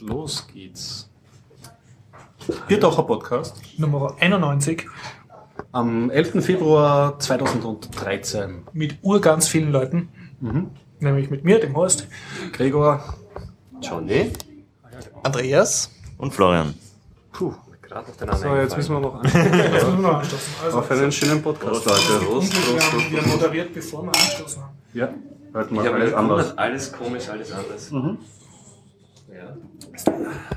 los geht's. Biertaucher Podcast Nummer 91 am 11. Februar 2013. mit urganz vielen Leuten. Mhm. Nämlich mit mir, dem Horst. Gregor, Johnny Andreas. und Florian. puh. So, jetzt müssen wir noch anstoßen. Also, auf einen schönen Podcast, Leute. wir, haben, wir haben moderiert, bevor wir anstoßen haben. Ja, heute mal alles anders. alles komisch, alles anders. Ja.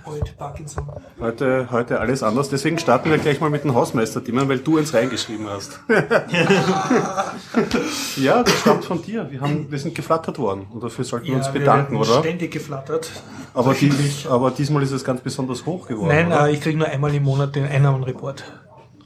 Old Parkinson. Heute, heute alles anders. Deswegen starten wir gleich mal mit dem Hausmeister-Thema, weil du eins reingeschrieben hast. ja, das stammt von dir. Wir, haben, wir sind geflattert worden und dafür sollten wir uns wir bedanken, werden oder? ständig geflattert. Aber, dies, aber diesmal ist es ganz besonders hoch geworden. Nein, oder? äh, ich kriege nur einmal im Monat den Einnahmenreport.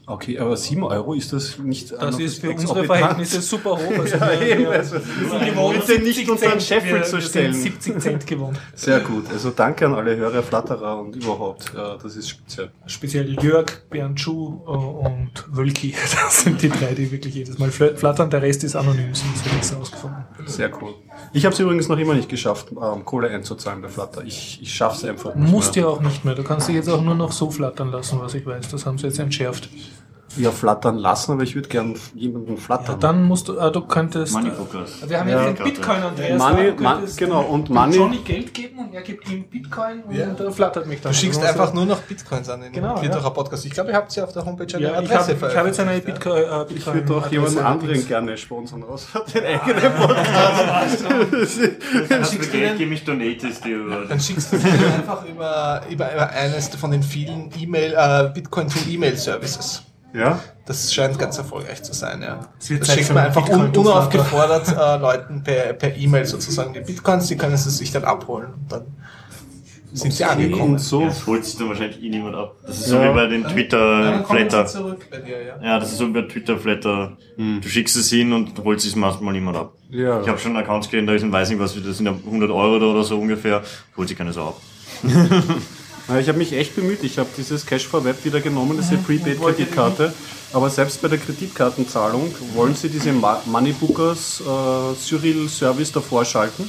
Okay, aber 7 Euro ist das nicht Das ist für unsere? Verhältnisse super hoch. Also Ja, wir, eben, also, wir sind nicht 70 unseren Scheffel wir, zu stellen. Sind 70 Cent gewohnt. Sehr gut. Also danke an alle Hörer, Flatterer und überhaupt. Ja, das ist speziell. Speziell Jörg, Bernd Schuh äh, und Wölki. Das sind die drei, die wirklich jedes Mal fl- flattern. Der Rest ist anonym, sonst wird nichts rausgefunden. Sehr cool. Ich habe es übrigens noch immer nicht geschafft, ähm, Kohle einzuzahlen bei Flutter. Ich, ich schaffe es einfach nicht Musst ja auch nicht mehr. Du kannst dich jetzt auch nur noch so flattern lassen, was ich weiß. Das haben sie jetzt entschärft. Ja, flattern lassen, aber ich würde gern jemanden Ja, flattern. dann musst du, äh, du könntest. Moneybookers. Wir haben Ja. jetzt den Bitcoin, Andreas. Money- könntest genau, und Money- Johnny Geld geben und er gibt ihm Bitcoin und Ja. er flattert mich dann. Du schickst Also, einfach nur noch Bitcoins an den Genau, Viertacher Podcast. Ich glaube, ihr habt sie auf der Homepage eine Ja, ich Adresse habe ich hab jetzt eine veröffentlicht, Bitcoin. Äh, ich Bitcoin würde doch jemanden Adresse anderen gerne sponsern, außer den eigenen Podcast. Hast du Geld, gib mich Donates dir ja. Dann schickst du einfach über, über, über eines von den vielen E-Mail, äh, Bitcoin to E-Mail Services. Ja? Das scheint ganz erfolgreich zu sein, ja. Es wird Das Zeit schickt man einfach un to unaufgefordert äh, Leuten per per E-Mail sozusagen die Bitcoins, die können sie sich dann abholen und dann sind sie angekommen. Und so. Das holt sich dann wahrscheinlich eh niemand ab. Das ist so Ja. wie bei den Twitter-Flatter. ja. Ja, das ist so wie bei Twitter-Flatter. Du schickst es hin und holst es manchmal niemand ab. Ja. Ich habe schon Accounts gesehen, da ist ein, weiß nicht was, das sind ja 100 Euro oder so ungefähr, holt sich keiner so ab. Ich habe mich echt bemüht. Ich habe dieses Cash for Web wieder genommen, diese Prepaid-Kreditkarte. Aber selbst bei der Kreditkartenzahlung wollen sie diese Moneybookers äh, Cyril-Service davor schalten.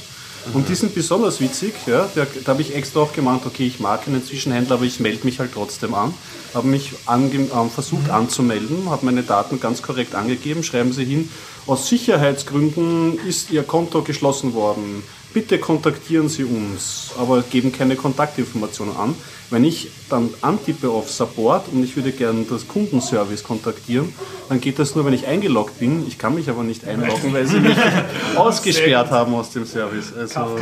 Und die sind besonders witzig. Ja? Der, da habe ich extra auch gemeint, okay, ich mag keinen Zwischenhändler, aber ich melde mich halt trotzdem an. Habe mich ange ähm, versucht anzumelden, habe meine Daten ganz korrekt angegeben. Schreiben Sie hin, aus Sicherheitsgründen ist Ihr Konto geschlossen worden. Bitte kontaktieren Sie uns, aber geben keine Kontaktinformationen an. Wenn ich dann antippe auf Support und ich würde gerne das Kundenservice kontaktieren, dann geht das nur, wenn ich eingeloggt bin. Ich kann mich aber nicht einloggen, weil sie mich ausgesperrt haben aus dem Service. Also,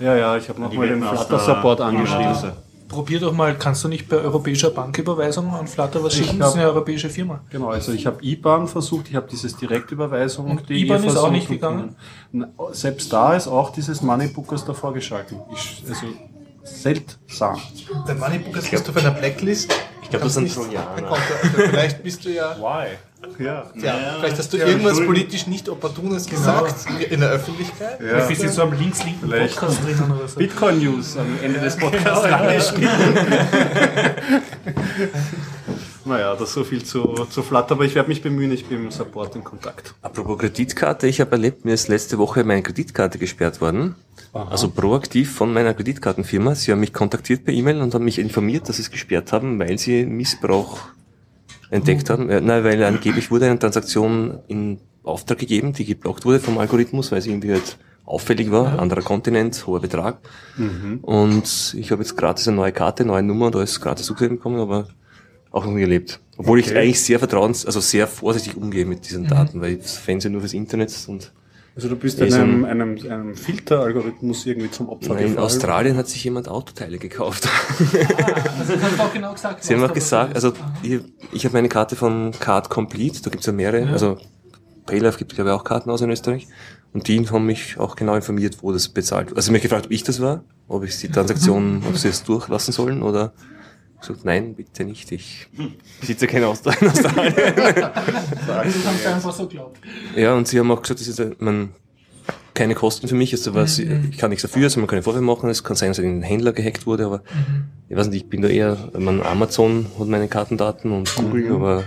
ja, ja, ich habe nochmal den Webmaster- Flutter-Support angeschrieben. Probier doch mal, kannst du nicht bei europäischer Banküberweisung an Flutter was schicken? Das ist eine europäische Firma. Genau, also ich habe IBAN versucht, ich habe dieses Direktüberweisung. Und die IBAN ist auch nicht und- gegangen? Na, Selbst da ist auch dieses Moneybookers davor geschalten. Ich, also seltsam. Der Moneybookers bist du auf einer Blacklist. Ich glaub, das sind Trojaner. Also vielleicht bist du ja, Why? Ja. ja, vielleicht hast du Ja, irgendwas politisch nicht Opportunes gesagt in der Öffentlichkeit. Ja. Ich bin jetzt so am links-linken Vielleicht. Podcast drinnen oder so. Bitcoin News am Ende des Podcasts Genau, ja. angeschnitten. naja, das so viel zu, zu Flutter, aber ich werde mich bemühen, ich bin im Support in Kontakt. Apropos Kreditkarte, ich habe erlebt, mir ist letzte Woche meine Kreditkarte gesperrt worden. Also proaktiv von meiner Kreditkartenfirma. Sie haben mich kontaktiert per E-Mail und haben mich informiert, dass sie es gesperrt haben, weil sie Missbrauch entdeckt haben. Äh, nein, weil angeblich wurde eine Transaktion in Auftrag gegeben, die geblockt wurde vom Algorithmus, weil sie irgendwie halt auffällig war, anderer Kontinent, hoher Betrag. Und ich habe jetzt gratis eine neue Karte, neue Nummer und alles gratis zugeschrieben bekommen, aber auch noch nie erlebt. Obwohl ich Okay. eigentlich sehr vertrauens, also sehr vorsichtig umgehe mit diesen Daten, weil ich fände sie nur fürs Internet und Also du bist Ja, so einem, ein- einem, einem Filteralgorithmus irgendwie zum Opfer in gefallen. Australien hat sich jemand Autoteile gekauft. Also, das auch genau gesagt. Sie haben auch gesagt, also ich, ich habe meine Karte von Card Complete, da gibt's ja mehrere, also Paylife gibt glaube ich auch Karten aus in Österreich und die haben mich auch genau informiert, wo das bezahlt wurde. Also sie haben mich gefragt, ob ich das war, ob ich die Transaktion, ob sie es durchlassen sollen oder ich gesagt, nein, bitte nicht, ich sitze ja kein Aust- in Australien. Das haben sie einfach so geglaubt. Ja, und sie haben auch gesagt, das ist äh, man, keine Kosten für mich, also was, ich kann nichts dafür, also man kann keine Vorwürfe machen, es kann sein, dass ein Händler gehackt wurde, aber ich weiß nicht, ich bin da eher, man, Amazon hat meine Kartendaten und Google, aber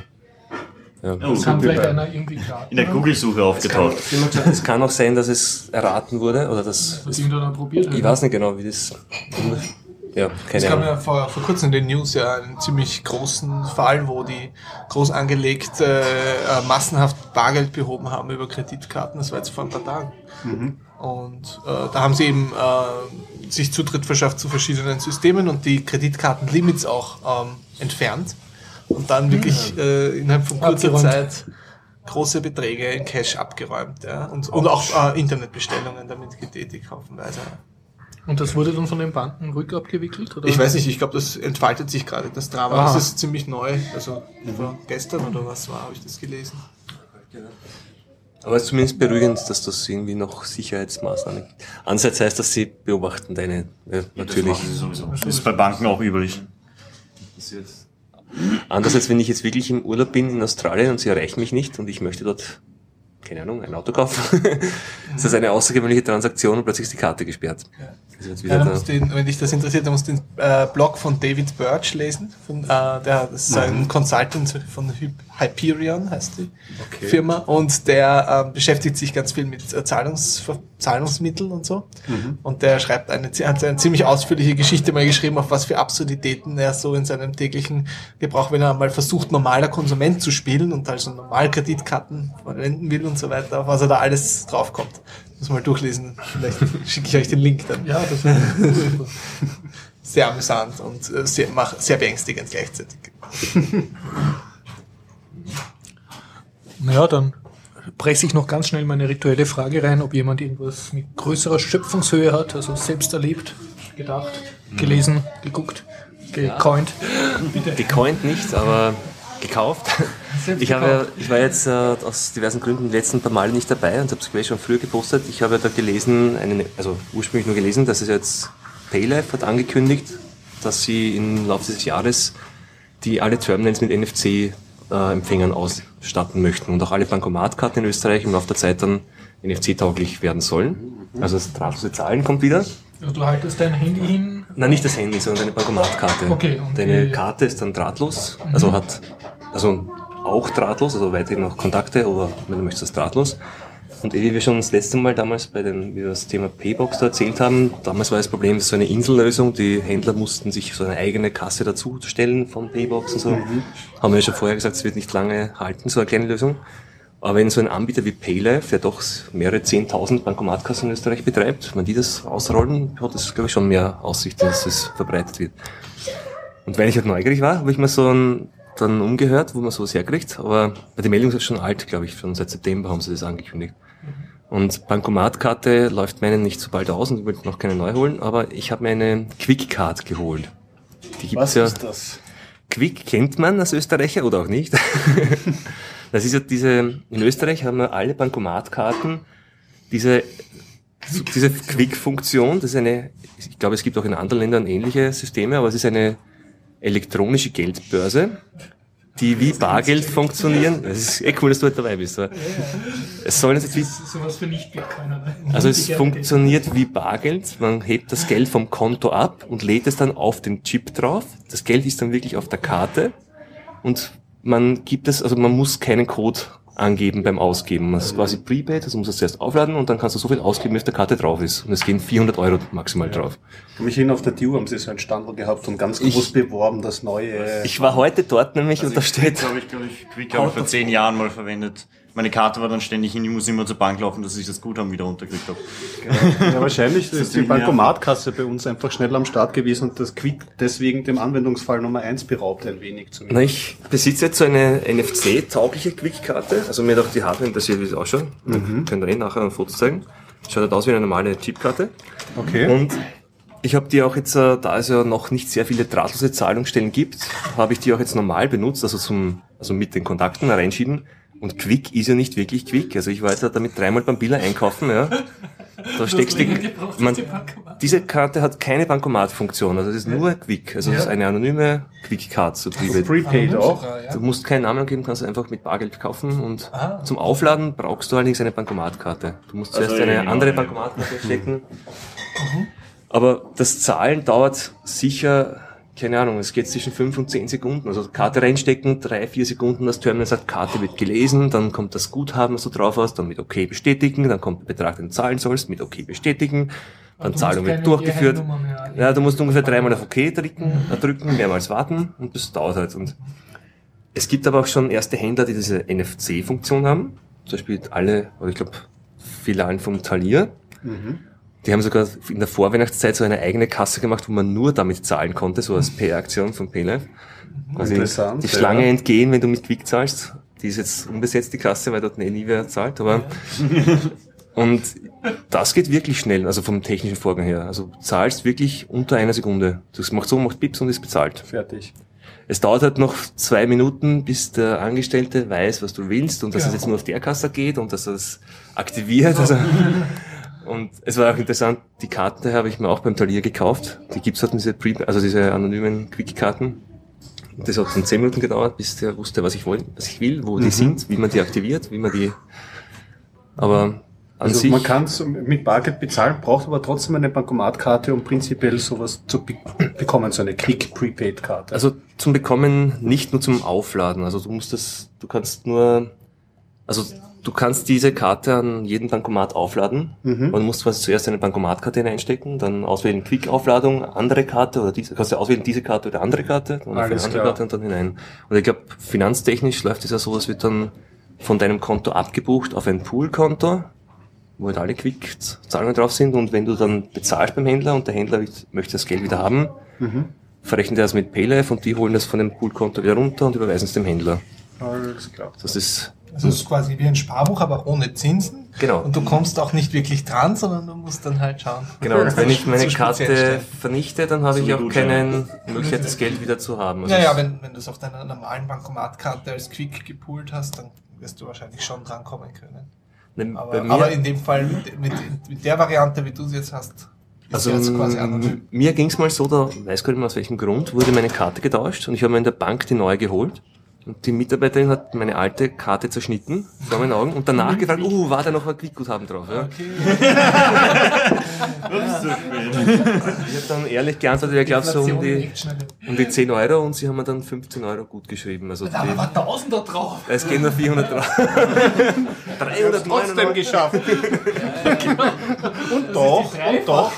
ja. Oh, Das kann vielleicht einer irgendwie klar. in der Google-Suche aufgetaucht. Es kann auch sein, dass es erraten wurde, oder dass, Was irgendjemand dann probiert hat. ich weiß nicht genau, wie das, ja, Es keine gab Ahnung. ja vor, vor kurzem in den News ja einen ziemlich großen Fall, wo die groß angelegt äh, äh, massenhaft Bargeld behoben haben über Kreditkarten. Das war jetzt vor ein paar Tagen. Und äh, da haben sie eben äh, sich Zutritt verschafft zu verschiedenen Systemen und die Kreditkartenlimits auch ähm, entfernt. Und dann wirklich äh, innerhalb von kurzer Abgeräumt. Zeit große Beträge in Cash abgeräumt. Ja? Und, und auch äh, Internetbestellungen damit getätigt, haufenweise. Und das wurde dann von den Banken rückabgewickelt? Oder? Ich weiß nicht, ich glaube, das entfaltet sich gerade, das Drama. Aha. Das ist ziemlich neu. Also vor gestern oder was war, habe ich das gelesen. Aber es ist zumindest beruhigend, dass das irgendwie noch Sicherheitsmaßnahmen gibt. Andererseits heißt das, sie beobachten deine, ja, Das natürlich. machen sie sowieso. Das ist bei Banken auch üblich. Andererseits, wenn ich jetzt wirklich im Urlaub bin in Australien und sie erreichen mich nicht und ich möchte dort, keine Ahnung, ein Auto kaufen, ist das eine außergewöhnliche Transaktion und plötzlich ist die Karte gesperrt. Jetzt Ja, den, wenn dich das interessiert, dann musst du den äh, Blog von David Birch lesen. Von, äh, der, das ist ein Consultant von Hy- Hyperion, heißt die Firma. Und der ähm, beschäftigt sich ganz viel mit äh, Zahlungs Zahlungsmitteln und so. Und der schreibt eine, hat eine ziemlich ausführliche Geschichte mal geschrieben, auf was für Absurditäten er so in seinem täglichen Gebrauch, wenn er mal versucht, normaler Konsument zu spielen und also normal Kreditkarten verwenden will und so weiter, auf was er da alles draufkommt. Muss mal durchlesen. Vielleicht schicke ich euch den Link dann Ja, das wäre super. sehr amüsant und äh, sehr, mach, sehr beängstigend gleichzeitig. Naja, dann presse ich noch ganz schnell meine rituelle Frage rein, ob jemand irgendwas mit größerer Schöpfungshöhe hat, also selbst erlebt, gedacht, gelesen, geguckt, gecoint. Bitte. Gecoint nicht, aber gekauft. Ich, habe, ich war jetzt äh, aus diversen Gründen die letzten paar Male nicht dabei und habe es gleich schon früher gepostet. Ich habe da gelesen, einen, also ursprünglich nur gelesen, dass es jetzt Paylife hat angekündigt, dass sie im Laufe des Jahres die alle Terminals mit NFC-Empfängern ausstatten möchten und auch alle Bankomatkarten in Österreich im Laufe der Zeit dann NFC-tauglich werden sollen. Also das drahtlose Zahlen kommt wieder. Also du haltest dein Handy hin. Nein, nicht das Handy, sondern deine Bankomatkarte. Okay, und Deine Karte ist dann drahtlos, also hat, also auch drahtlos, also weiterhin noch Kontakte oder wenn du möchtest, drahtlos. Und eh, wie wir schon das letzte Mal damals bei den, wie wir das Thema Paybox da erzählt haben, damals war das Problem, so eine Insellösung, die Händler mussten sich so eine eigene Kasse dazu stellen von Paybox und so. Haben wir ja schon vorher gesagt, es wird nicht lange halten, so eine kleine Lösung. Aber wenn so ein Anbieter wie Paylife, der doch mehrere 10.000 Bankomatkassen in Österreich betreibt, wenn die das ausrollen, hat das, glaube ich, schon mehr Aussicht, dass es verbreitet wird. Und weil ich halt neugierig war, habe ich mir so ein, dann umgehört, wo man sowas herkriegt. Aber die Meldung ist schon alt, glaube ich. Schon seit September haben sie das angekündigt. Und Bankomatkarte läuft meinen nicht so bald aus und ich will noch keine neu holen, aber ich habe mir eine Quick-Card geholt. Die gibt's Was ja. ist das? Quick kennt man als Österreicher oder auch nicht. das ist ja diese, in Österreich haben wir alle Bankomatkarten diese, diese Quick-Funktion. Das ist eine, ich glaube, es gibt auch in anderen Ländern ähnliche Systeme, aber es ist eine elektronische Geldbörse, die wie Bargeld funktionieren. Es ist eh cool, dass du heute dabei bist. aber Es soll jetzt wie, sowas für ne? also es funktioniert wie Bargeld. Man hebt das Geld vom Konto ab und lädt es dann auf den Chip drauf. Das Geld ist dann wirklich auf der Karte und man gibt es, also man muss keinen Code angeben beim Ausgeben. Das ist quasi Prepaid, also muss es zuerst aufladen und dann kannst du so viel ausgeben, wie auf der Karte drauf ist. Und es gehen 400 Euro maximal drauf. Ich mich hin auf der TU haben sie so einen Standel gehabt und ganz groß beworben, das neue. Ich war heute dort nämlich und da steht, glaube ich, glaube ich, Quick habe ich vor zehn Jahren mal verwendet. Meine Karte war dann ständig hin, ich muss immer zur Bank laufen, dass ich das Guthaben wieder runtergekriegt habe. ja, wahrscheinlich ist die Bankomatkasse bei uns einfach schnell am Start gewesen und das Quick deswegen dem Anwendungsfall Nummer eins beraubt ein wenig na, zumindest. ich besitze jetzt so eine NFC-taugliche Quick-Karte. Also mir hat auch die Hardware interessiert, wie es ausschaut. Mhm. Könnt ihr eh nachher ein Foto zeigen. Schaut halt aus wie eine normale Chipkarte. Okay. Und ich habe die auch jetzt, äh, da es ja noch nicht sehr viele drahtlose Zahlungsstellen gibt, habe ich die auch jetzt normal benutzt, also zum, also mit den Kontakten reinschieben. Und Quick ist ja nicht wirklich Quick. Also ich war jetzt damit dreimal beim Billa einkaufen, ja. Da steckst du, als man, die diese Karte hat keine Bankomatfunktion, also es ist nur Quick. Also es ist eine anonyme Quick-Card, so Prepaid. Prepaid auch. Du musst keinen Namen angeben, kannst einfach mit Bargeld kaufen und Ah. zum Aufladen brauchst du allerdings eine Bankomatkarte. Du musst zuerst Also, eine ja, andere ja. Bankomatkarte stecken. Aber das Zahlen dauert sicher, keine Ahnung, es geht zwischen 5 und 10 Sekunden. Also Karte reinstecken, drei, vier Sekunden, das Terminal sagt, Karte wird gelesen, dann kommt das Guthaben, was du drauf hast, dann mit OK bestätigen, dann kommt der Betrag, den du zahlen sollst, mit OK bestätigen. Dann Zahlung wird durchgeführt. Mehr Ja, du musst ungefähr dreimal auf OK drücken, äh, drücken, mehrmals warten und das dauert halt. Und es gibt aber auch schon erste Händler, die diese NFC-Funktion haben. Zum Beispiel alle, oder ich glaube, Filialen vom Talier. Die haben sogar in der Vorweihnachtszeit so eine eigene Kasse gemacht, wo man nur damit zahlen konnte, so als PR-Aktion von PayLife. Also Interessant, die ja. Schlange entgehen, wenn du mit Quick zahlst. Die ist jetzt unbesetzt, die Kasse, weil dort eh nie wer zahlt, aber und das geht wirklich schnell, also vom technischen Vorgang her. Also du zahlst wirklich unter einer Sekunde. Das macht so, macht Pips und ist bezahlt. Fertig. Es dauert halt noch zwei Minuten, bis der Angestellte weiß, was du willst und dass es jetzt nur auf der Kasse geht und dass er es aktiviert. Also, und es war auch interessant, die Karte habe ich mir auch beim Talier gekauft. Die gibt's halt diese Pre also diese anonymen Quick-Karten. Das hat dann zehn Minuten gedauert, bis der wusste, was ich wollte, was ich will, wo die sind, wie man die aktiviert, wie man die. Aber an Also sich. man kann es mit Bargeld bezahlen, braucht aber trotzdem eine Bankomatkarte, um prinzipiell sowas zu be bekommen, so eine Quick Prepaid Karte. Also zum Bekommen, nicht nur zum Aufladen. Also du musst das, du kannst nur, also du kannst diese Karte an jeden Bankomat aufladen. Mhm. Man muss quasi zuerst eine Bankomatkarte hineinstecken, dann auswählen Quick-Aufladung, andere Karte oder diese, kannst du auswählen diese Karte oder andere Karte, dann Alles andere klar. Karte und dann hinein. Und ich glaube, finanztechnisch läuft es ja so, es wird dann von deinem Konto abgebucht auf ein Poolkonto, wo halt alle Quick-Zahlungen drauf sind und wenn du dann bezahlst beim Händler und der Händler möchte das Geld wieder haben, Mhm. verrechnet er das mit Paylife und die holen das von dem Poolkonto wieder runter und überweisen es dem Händler. Alles klar. Das ist, es ist quasi wie ein Sparbuch, aber ohne Zinsen. Genau. Und du kommst auch nicht wirklich dran, sondern du musst dann halt schauen. genau, und wenn ich meine Karte stellen. vernichte, dann habe So ich auch keine Möglichkeit, das Geld wieder zu haben. Also Naja, wenn, wenn du es auf deiner normalen Bankomatkarte als Quick gepoolt hast, dann wirst du wahrscheinlich schon drankommen können. ne, Aber, aber in dem Fall, mit, mit, mit der Variante, wie du sie jetzt hast, ist also jetzt quasi m- anonym. mir ging es mal so, da weiß gar nicht mehr aus welchem Grund, wurde meine Karte getauscht und ich habe mir in der Bank die neue geholt. Und die Mitarbeiterin hat meine alte Karte zerschnitten vor meinen Augen und danach gefragt, oh, war da noch ein Quickguthaben drauf? Ja? Ich habe dann ehrlich geantwortet, ich glaube so um die, um die 10 Euro und sie haben mir dann 15 Euro gut geschrieben. Also Da die, war Tausender drauf. es gehen nur 400 drauf. 399. Trotzdem geschafft. und doch, und doch.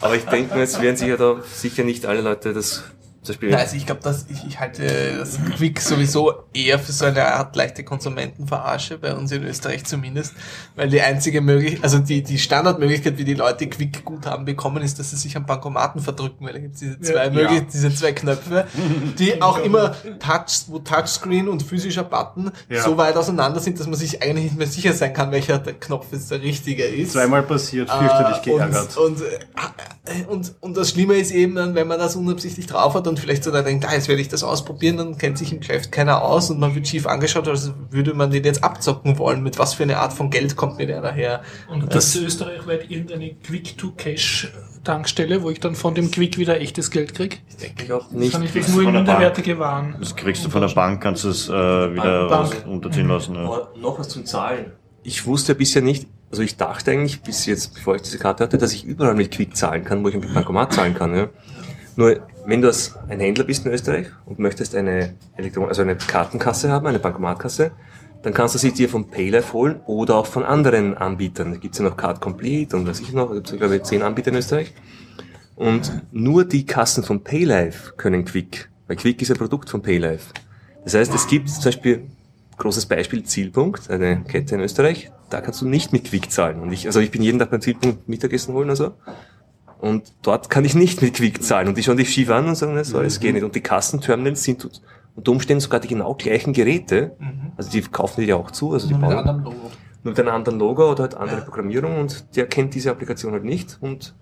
Aber ich denke mir, jetzt werden sich ja da sicher nicht alle Leute das zum Beispiel. Ja, also ich glaube, dass ich, ich halte das Quick sowieso eher für so eine Art leichte Konsumentenverarsche, bei uns in Österreich zumindest, weil die einzige Möglichkeit, also die, die Standardmöglichkeit, wie die Leute Quick Guthaben bekommen, ist, dass sie sich am Bankomaten verdrücken, weil da gibt es diese zwei Ja. möglich, diese zwei Knöpfe, die auch immer Touch, wo Touchscreen und physischer Button Ja. so weit auseinander sind, dass man sich eigentlich nicht mehr sicher sein kann, welcher der Knopf jetzt der richtige ist. Zweimal passiert, fürchterlich Äh, geärgert. Und, und, äh, und, und das Schlimme ist eben dann, wenn man das unabsichtlich drauf hat und vielleicht so da denkt, ah, jetzt werde ich das ausprobieren, dann kennt sich im Geschäft keiner aus und man wird schief angeschaut, als würde man den jetzt abzocken wollen. Mit was für eine Art von Geld kommt mir der daher? Und das ist österreichweit irgendeine Quick-to-Cash-Tankstelle, wo ich dann von dem Quick wieder echtes Geld kriege. Ich denke ich auch nicht. Kann ich das nur in minderwertige Waren? Das kriegst du von der Bank, kannst du es äh, wieder Bank. raus unterziehen lassen. Ja. Aber noch was zum Zahlen. Ich wusste bisher nicht, also ich dachte eigentlich bis jetzt, bevor ich diese Karte hatte, dass ich überall mit Quick zahlen kann, wo ich mit Bankomat zahlen kann. Ja. Nur wenn du als ein Händler bist in Österreich und möchtest eine Elektron also eine Kartenkasse haben, eine Bankomatkasse, dann kannst du sie dir von Paylife holen oder auch von anderen Anbietern. Da gibt's ja noch Card Complete und was ich noch, da gibt's glaube ich zehn Anbieter in Österreich. Und nur die Kassen von Paylife können Quick, weil Quick ist ein Produkt von Paylife. Das heißt, es gibt zum Beispiel, großes Beispiel, Zielpunkt, eine Kette in Österreich, da kannst du nicht mit Quick zahlen. Und ich, also ich bin jeden Tag beim Zielpunkt Mittagessen holen oder so. Und dort kann ich nicht mit Quick zahlen. Und die schauen dich schief an und sagen, so, das geht nicht. Und die Kassenterminals sind unter Umständen sogar die genau gleichen Geräte. Also die kaufen die ja auch zu. Also die Nur mit bauen einem anderen Logo. nur mit einem anderen Logo oder halt andere Programmierung und der kennt diese Applikation halt nicht. Und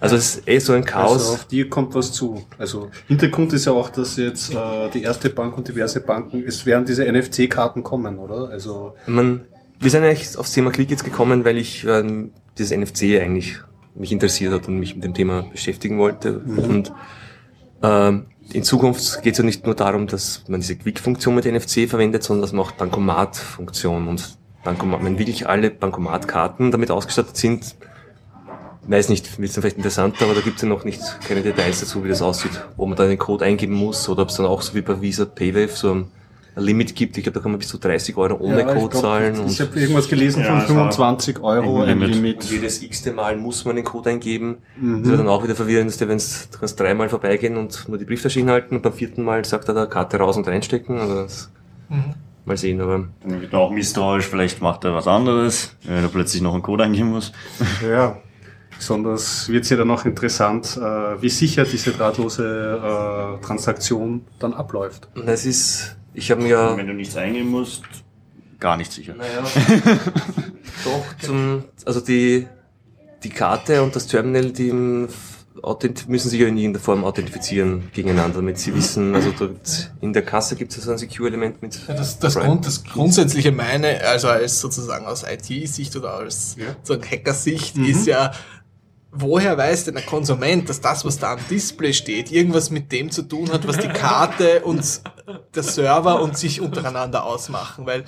also es ist eh so ein Chaos. Also auf die kommt was zu. Also Hintergrund ist ja auch, dass jetzt äh, die erste Bank und diverse Banken, es werden diese NFC-Karten kommen, oder? Also Man, wir sind eigentlich aufs Thema Click jetzt gekommen, weil ich ähm, dieses NFC eigentlich mich interessiert hat und mich mit dem Thema beschäftigen wollte. Und ähm, in Zukunft geht es ja nicht nur darum, dass man diese Quick-Funktion mit NFC verwendet, sondern dass man auch Bankomat-Funktion und Bankomat, wenn wirklich alle Bankomatkarten damit ausgestattet sind, weiß nicht, wird es vielleicht interessanter, aber da gibt es ja noch nicht keine Details dazu, wie das aussieht, wo man da den Code eingeben muss oder ob es dann auch so wie bei Visa PayWave so ein ein Limit gibt. Ich glaube, da kann man bis zu 30 Euro ohne Ja, Code glaub, zahlen. Ich habe irgendwas gelesen Ja, von es war 25 Euro ein Limit. Limit. Und jedes x-te Mal muss man den Code eingeben. Mhm. Das wird dann auch wieder verwirrend, wenn du kannst dreimal vorbeigehen und nur die Brieftasche hinhalten und beim vierten Mal sagt er da Karte raus und reinstecken. Also das Mal sehen, aber Dann wird er auch misstrauisch, vielleicht macht er was anderes, wenn er plötzlich noch einen Code eingeben muss. Ja, besonders wird es ja dann auch interessant, äh, wie sicher diese drahtlose äh, Transaktion dann abläuft. es ist, ich habe mir ja, Wenn du nichts eingeben musst, gar nicht sicher. naja, doch zum, also die, die Karte und das Terminal, die müssen sich ja in irgendeiner Form authentifizieren gegeneinander, damit sie wissen, also gibt's, in der Kasse gibt es so ein Secure-Element mit. Ja, das, das. Grund, das Grundsätzliche meine, also als sozusagen aus IT-Sicht oder als sozusagen Hacker-Sicht, ist ja, woher weiß denn der Konsument, dass das, was da am Display steht, irgendwas mit dem zu tun hat, was die Karte und der Server und sich untereinander ausmachen? Weil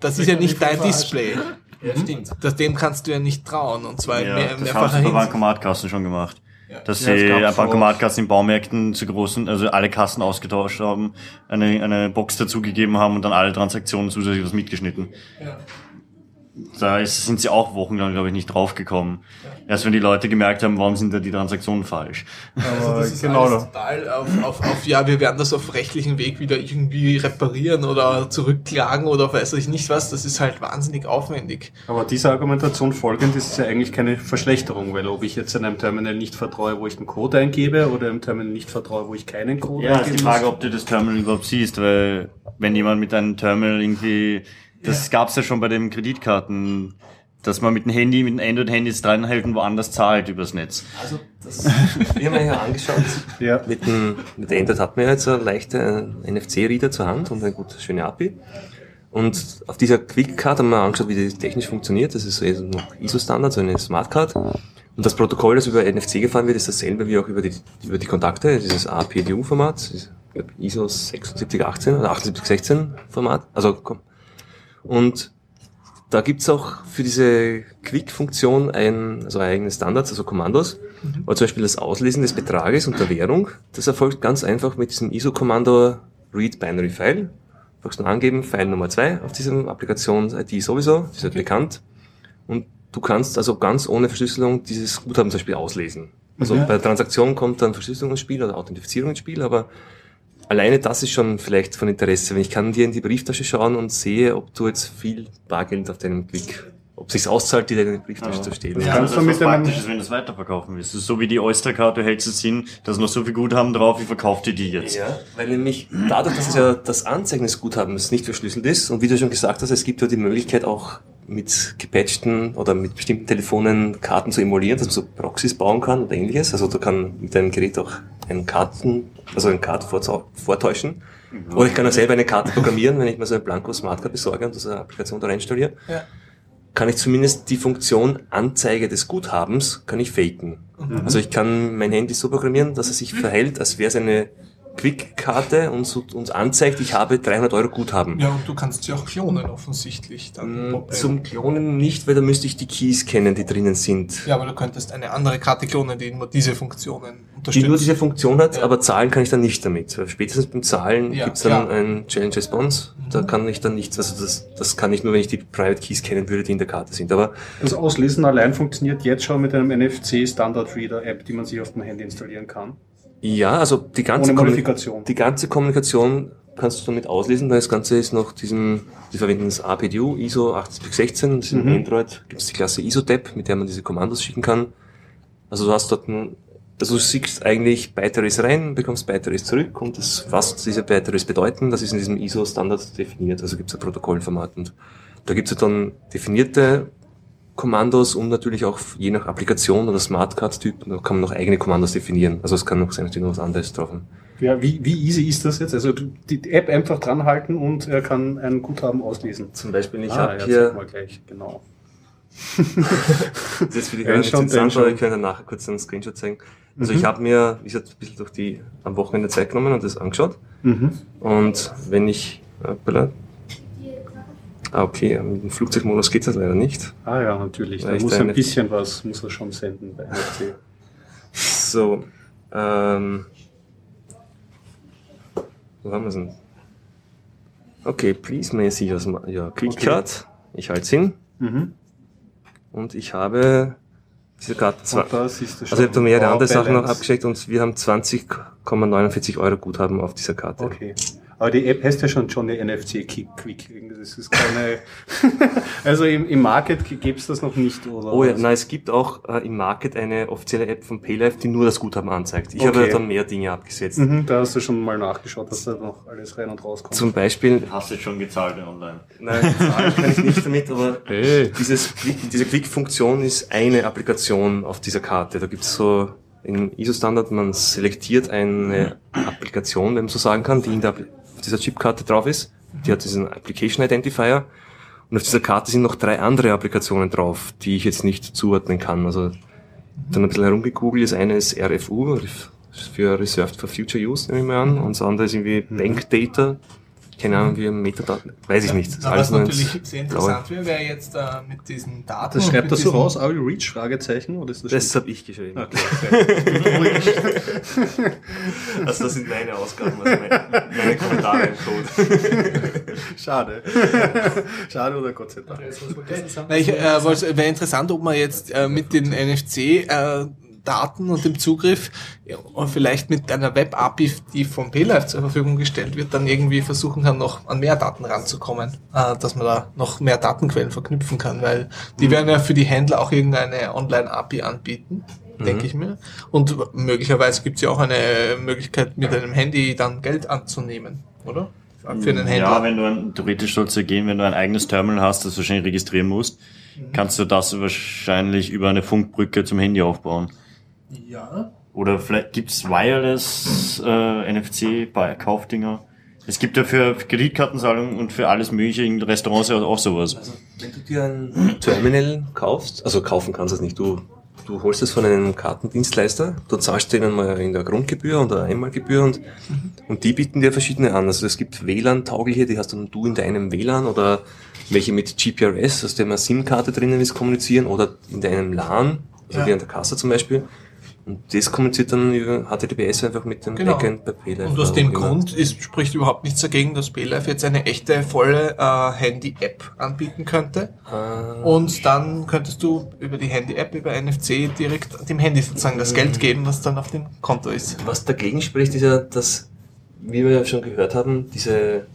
das ist ja nicht dein Display. Ja, stimmt. Das, dem kannst du ja nicht trauen. Und zwar in Ja, mehr, das haben mehrfacher sie bei Hinsicht. Bankomatkassen schon gemacht. Dass Ja, sie gab vor- Bankomatkassen in Baumärkten zu großen, also alle Kassen ausgetauscht haben, eine, eine Box dazugegeben haben und dann alle Transaktionen zusätzlich was mitgeschnitten. Da ist, sind sie auch wochenlang, glaube ich, nicht draufgekommen. Erst wenn die Leute gemerkt haben, warum sind da die Transaktionen falsch. Aber Das ist genau, alles total auf, auf, auf, ja, wir werden das auf rechtlichen Weg wieder irgendwie reparieren oder zurückklagen oder weiß ich nicht was. Das ist halt wahnsinnig aufwendig. aber dieser Argumentation folgend ist es ja eigentlich keine Verschlechterung, weil ob ich jetzt in einem Terminal nicht vertraue, wo ich den Code eingebe oder im Terminal nicht vertraue, wo ich keinen Code Ja, ist eingebe. die Frage, ob du das Terminal überhaupt siehst, weil wenn jemand mit einem Terminal irgendwie, das gab's ja schon bei den Kreditkarten, dass man mit dem Handy, mit dem Android-Handy jetzt dranhält und woanders zahlt übers Netz. Also das, wir haben ja angeschaut, Ja. mit dem, mit der Android hat man ja jetzt eine leichte äh, NFC-Reader zur Hand und eine gute, schöne API. Und auf dieser Quick-Card haben wir angeschaut, wie die technisch funktioniert. Das ist so eher noch ISO-Standard, so eine Smart-Card. Und das Protokoll, das über NFC gefahren wird, ist dasselbe wie auch über die, über die Kontakte, dieses APDU-Format, ISO 7618 oder 7816 Format. Also, komm. Und da gibt's auch für diese Quick-Funktion ein, also eigene Standards, also Kommandos. Aber zum Beispiel das Auslesen des Betrages und der Währung, das erfolgt ganz einfach mit diesem ISO-Kommando Read Binary File. Einfach nur angeben, File Nummer zwei auf diesem Applikations-ID sowieso, die ist halt bekannt. Und du kannst also ganz ohne Verschlüsselung dieses Guthaben zum Beispiel auslesen. Also bei der Transaktion kommt dann Verschlüsselung ins Spiel oder Authentifizierung ins Spiel, aber alleine das ist schon vielleicht von Interesse, wenn ich kann dir in die Brieftasche schauen und sehe, ob du jetzt viel Bargeld auf deinem Klick, ob sich's auszahlt, dir deine Brieftasche zu stehlen. Ja. Ja, kannst das du ist mit was einem- praktisch ist, wenn du es weiterverkaufen willst. Das so wie die Oyster-Card, du hältst es hin, da ist noch so viel Guthaben drauf, ich verkaufe dir die jetzt. Ja, weil nämlich dadurch, dass es ja das Anzeigen des Guthabens nicht verschlüsselt ist und wie du schon gesagt hast, es gibt ja die Möglichkeit auch mit gepatchten oder mit bestimmten Telefonen Karten zu emulieren, dass man so Proxys bauen kann oder ähnliches. Also du kann mit deinem Gerät auch einen Karten, also eine Karte vortäuschen. Oder ich kann ja selber eine Karte programmieren, wenn ich mir so eine Blanco Smartcard besorge und diese Applikation da reinstalliere. Ja. Kann ich zumindest die Funktion Anzeige des Guthabens kann ich faken. Also ich kann mein Handy so programmieren, dass es sich verhält, als wäre es eine Quick-Karte und so, uns anzeigt, ich habe 300 Euro Guthaben. Ja, und du kannst sie auch klonen offensichtlich. Dann Mm, Zum Klonen nicht, weil da müsste ich die Keys kennen, die drinnen sind. ja, aber du könntest eine andere Karte klonen, die nur diese Funktionen Die unterstützt. nur diese Funktion hat, Ja. aber zahlen kann ich dann nicht damit. Spätestens beim Zahlen Ja, gibt's dann ein Challenge Response. Da kann ich dann nichts, also das, das kann ich nur, wenn ich die Private Keys kennen würde, die in der Karte sind. Aber Das Auslesen allein funktioniert jetzt schon mit einem NFC Standard Reader App, die man sich auf dem Handy installieren kann. Ja, also die ganze Ohne Kommuni- Modifikation. Die ganze Kommunikation kannst du damit auslesen, weil das Ganze ist noch diesem, die verwenden das APDU, ISO 8016, das ist in Android, gibt es die Klasse ISO-Tab, mit der man diese Kommandos schicken kann. Also du hast dort ein, also du schickst eigentlich Byteries rein, bekommst Byteries zurück und das, was diese Byteries bedeuten, das ist in diesem ISO-Standard definiert, also gibt es ein Protokollformat und da gibt es dann definierte Kommandos und natürlich auch je nach Applikation oder Smartcard-Typ, da kann man noch eigene Kommandos definieren. Also es kann noch sein, dass die noch was anderes drauf haben. Ja, wie, wie easy ist das jetzt? Also die App einfach dranhalten und er kann ein Guthaben auslesen. Zum Beispiel, ich ah, habe ja, hier mal gleich, genau. Das ist jetzt für die Ja, Hörer nicht den aber schon. ich kann dann nachher kurz einen Screenshot zeigen. Also ich habe mir, wie gesagt, ein bisschen durch die, am Wochenende Zeit genommen und das angeschaut. Mhm. Und wenn ich, hoppala. Ah okay, mit dem Flugzeugmodus geht das leider nicht. Ah ja, natürlich. Da muss ein bisschen was, muss er schon senden bei NFC. So, ähm, wo haben wir denn? Okay, please may I see your, your Quick Card. Ich halte es hin. Und ich habe diese Karte zwar. Also ich habe da mehrere andere Sachen noch abgecheckt und wir haben 20,49 Euro Guthaben auf dieser Karte. Okay. Aber die App heißt ja schon Johnny NFC Kick Quick. Das ist keine. also im, im Market gäbe es das noch nicht, oder? Oh ja, nein, es gibt auch äh, im Market eine offizielle App von Paylife, die nur das Guthaben anzeigt. Ich Okay. habe dann mehr Dinge abgesetzt. Mhm, da hast du schon mal nachgeschaut, was da noch alles rein und rauskommt. Zum Beispiel, Hast du schon gezahlt online? nein, zahlen kann ich nicht damit, aber Hey. dieses Click, diese Click-Funktion ist eine Applikation auf dieser Karte. Da gibt's so im ISO-Standard, man selektiert eine Applikation, wenn man so sagen kann, die in der, dieser Chipkarte drauf ist. Die hat diesen Application Identifier. Und auf dieser Karte sind noch drei andere Applikationen drauf, die ich jetzt nicht zuordnen kann. Also dann ein bisschen herumgegoogelt. Das eine ist RFU, für Reserved for Future Use, nehme ich mal an. Und das andere ist irgendwie Bank Data. Keine Ahnung, wie Metadaten. Weiß ich nicht. Das alles was natürlich sehr Blaue. interessant wäre, wäre jetzt äh, mit diesen Daten. Das schreibt das so raus, Are you Reach? Fragezeichen? Oder ist das, Das habe ich geschrieben. Okay, Also das sind meine Ausgaben, also meine, meine Kommentare im Code. Schade. Schade oder Gott sei Dank. Na, ich, äh, wäre interessant, ob man jetzt äh, mit den NFC äh, Daten und dem Zugriff und vielleicht mit einer Web-API, die vom PayLife zur Verfügung gestellt wird, dann irgendwie versuchen kann, noch an mehr Daten ranzukommen, äh, dass man da noch mehr Datenquellen verknüpfen kann, weil die werden ja für die Händler auch irgendeine Online-API anbieten, denke ich mir. Und möglicherweise gibt es ja auch eine Möglichkeit, mit einem Handy dann Geld anzunehmen, oder? Für einen Händler. Ja, wenn du ein, theoretisch soll es ja gehen, wenn du ein eigenes Terminal hast, das du wahrscheinlich registrieren musst, kannst du das wahrscheinlich über eine Funkbrücke zum Handy aufbauen. Ja. Oder vielleicht gibt's Wireless äh, NFC bei Kaufdinger. Es gibt ja für Kreditkartenzahlung und für alles mögliche in Restaurants ja auch sowas. Also, wenn du dir ein Terminal kaufst, also kaufen kannst du es nicht, du, du holst es von einem Kartendienstleister, du zahlst denen mal in der Grundgebühr oder Einmalgebühr und, und die bieten dir verschiedene an. Also es gibt WLAN-taugliche, die hast dann du in deinem WLAN oder welche mit GPRS, aus dem eine SIM-Karte drinnen ist, kommunizieren oder in deinem LAN, also Ja. wie an der Kasse zum Beispiel. Und das kommuniziert dann über HTTPS einfach mit dem Genau. Backend bei PayLife. Und aus dem. Grund ist, spricht überhaupt nichts dagegen, dass BayLife jetzt eine echte, volle äh, Handy-App anbieten könnte. Ah. Und dann könntest du über die Handy-App, über NFC direkt dem Handy sozusagen das Geld geben, was dann auf dem Konto ist. Was dagegen spricht, ist ja, dass, wie wir ja schon gehört haben, diese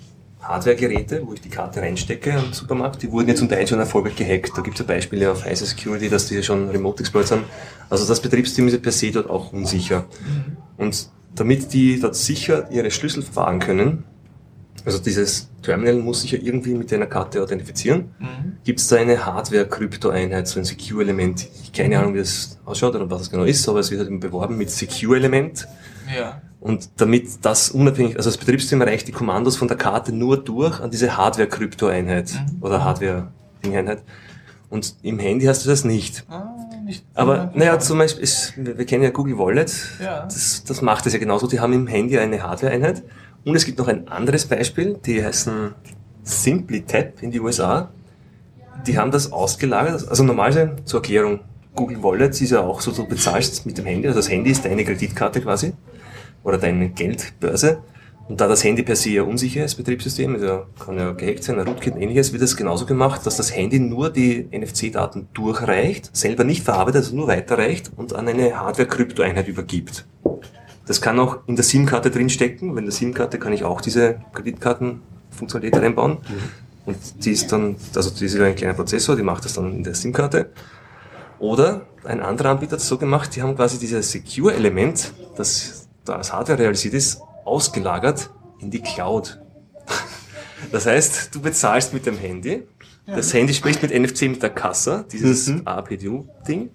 Hardware-Geräte, wo ich die Karte reinstecke am Supermarkt, die wurden ja zum Teil schon erfolgreich gehackt. Da gibt es ja Beispiele auf ISO Security, dass die ja schon Remote Exploits haben. Also das Betriebssystem ist ja per se dort auch unsicher. Und damit die dort sicher ihre Schlüssel verwahren können, also dieses Terminal muss sich ja irgendwie mit einer Karte authentifizieren, gibt es da eine Hardware-Krypto-Einheit, so ein Secure-Element. Ich keine Ahnung, wie das ausschaut oder was es genau ist, aber es wird halt eben beworben mit Secure-Element. Ja. Und damit das unabhängig, also das Betriebssystem erreicht die Kommandos von der Karte nur durch an diese Hardware-Krypto-Einheit oder Hardware-Ding-Einheit. Und im Handy hast du das nicht. Ah, nicht Aber naja, zum Beispiel, ist, wir wir kennen ja Google Wallet, Ja. das, das macht es ja genauso. Die haben im Handy eine Hardware-Einheit. Und es gibt noch ein anderes Beispiel, die heißen Simply Tap in die USA. Die haben das ausgelagert. Also normalerweise zur Erklärung, Google Wallet ist ja auch so, du bezahlst mit dem Handy, also das Handy ist deine Kreditkarte quasi oder deine Geldbörse. Und da das Handy per se ja unsicher ist, Betriebssystem, also kann ja gehackt sein, ein Rootkit und ähnliches, wird es genauso gemacht, dass das Handy nur die NFC-Daten durchreicht, selber nicht verarbeitet, also nur weiterreicht und an eine Hardware-Krypto-Einheit übergibt. Das kann auch in der SIM-Karte drin stecken. Wenn der SIM-Karte kann ich auch diese Kreditkartenfunktionalität reinbauen. Und die ist dann, also die ist ein kleiner Prozessor, die macht das dann in der SIM-Karte. Oder ein anderer Anbieter hat es so gemacht, die haben quasi dieses Secure-Element, das da als Hardware realisiert ist, ausgelagert in die Cloud. Das heißt, du bezahlst mit dem Handy, das Handy spricht mit NFC mit der Kassa, dieses APDU-Ding,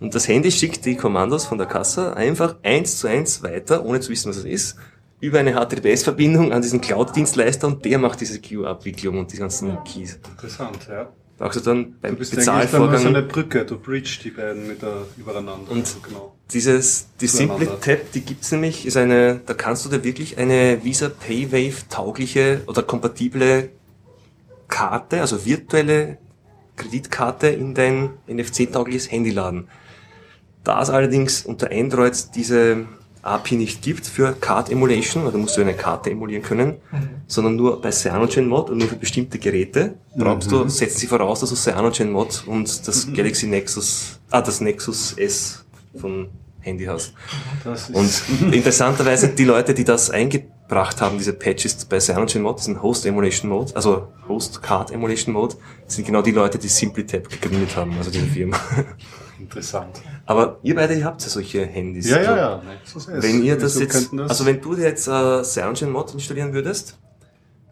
und das Handy schickt die Kommandos von der Kassa einfach eins zu eins weiter, ohne zu wissen, was es ist, über eine HTTPS-Verbindung an diesen Cloud-Dienstleister und der macht diese Q-Abwicklung und die ganzen Keys. Interessant, ja. Brauchst du dann beim Du bist nur so Bezahlvorgang eine Brücke, du bridge die beiden mit der, übereinander. Und- Also genau. Dieses, die Simple. Tap, die gibt's nämlich, ist eine, da kannst du dir wirklich eine Visa Paywave taugliche oder kompatible Karte, also virtuelle Kreditkarte in dein NFC-taugliches Handy laden. Da es allerdings unter Android diese API nicht gibt für Card Emulation, oder musst du eine Karte emulieren können, sondern nur bei CyanogenMod und nur für bestimmte Geräte. Brauchst du, setzen sie voraus, dass du CyanogenMod und das Galaxy Nexus, ah, das Nexus S von Handy hast. Und interessanterweise, die Leute, die das eingebracht haben, diese Patches bei CyanogenMod, diesen Host Emulation Mode, also Host Card Emulation Mode, sind genau die Leute, die SimplyTap gegründet haben, also diese Firma. interessant. Aber ihr beide, ihr habt ja solche Handys. Ja, ja, Also, ja. Nexus S. Wenn ihr das Wieso jetzt, das- also wenn du dir jetzt äh, CyanogenMod installieren würdest,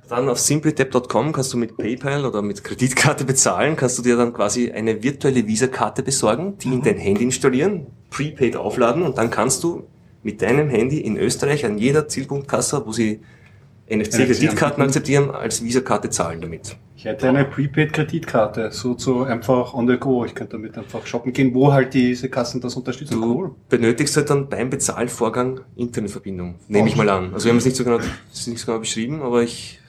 dann auf simplytap.com kannst du mit PayPal oder mit Kreditkarte bezahlen, kannst du dir dann quasi eine virtuelle Visa-Karte besorgen, die Mhm. in dein Handy installieren, prepaid aufladen und dann kannst du mit deinem Handy in Österreich an jeder Zielpunktkasse, wo sie NFC-Kreditkarten akzeptieren, als Visa-Karte zahlen damit. Ich hätte eine Prepaid-Kreditkarte, so, so einfach on the go. Ich könnte damit einfach shoppen gehen, wo halt diese Kassen das unterstützen. Du Cool. benötigst halt dann beim Bezahlvorgang Internetverbindung, nehme ich mal an. Also wir haben es nicht so genau, nicht so genau beschrieben, aber ich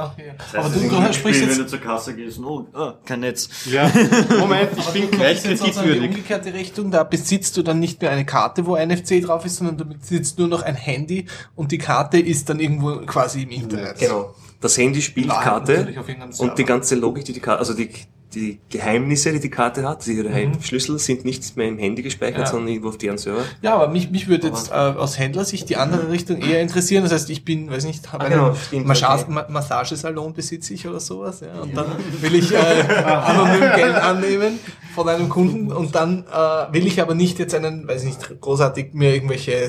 Ach, ja. Das Aber heißt, du, ist du sprichst jetzt wenn du zur Kasse gehst, oh, ah, kein Netz. Ja, Moment, ich bin gleich sozusagen die kreditwürdig. umgekehrte Richtung, da besitzt du dann nicht mehr eine Karte, wo NFC drauf ist, sondern du besitzt nur noch ein Handy und die Karte ist dann irgendwo quasi im Internet. Genau. Das Handy spielt Karte und die ganze Logik, die die Karte, also die, die Geheimnisse, die die Karte hat, die Mhm. Schlüssel sind nicht mehr im Handy gespeichert, Ja. sondern irgendwo auf deren Server. Ja, aber mich, mich würde jetzt äh, aus Händlersicht die andere Richtung eher interessieren. Das heißt, ich bin, weiß nicht, habe Ah, einen genau, stimmt, Massage, okay. Ma Massagesalon besitze ich oder sowas. Ja, und dann will ich äh, anonym Geld annehmen von einem Kunden und dann äh, will ich aber nicht jetzt einen, weiß nicht, großartig mir irgendwelche äh,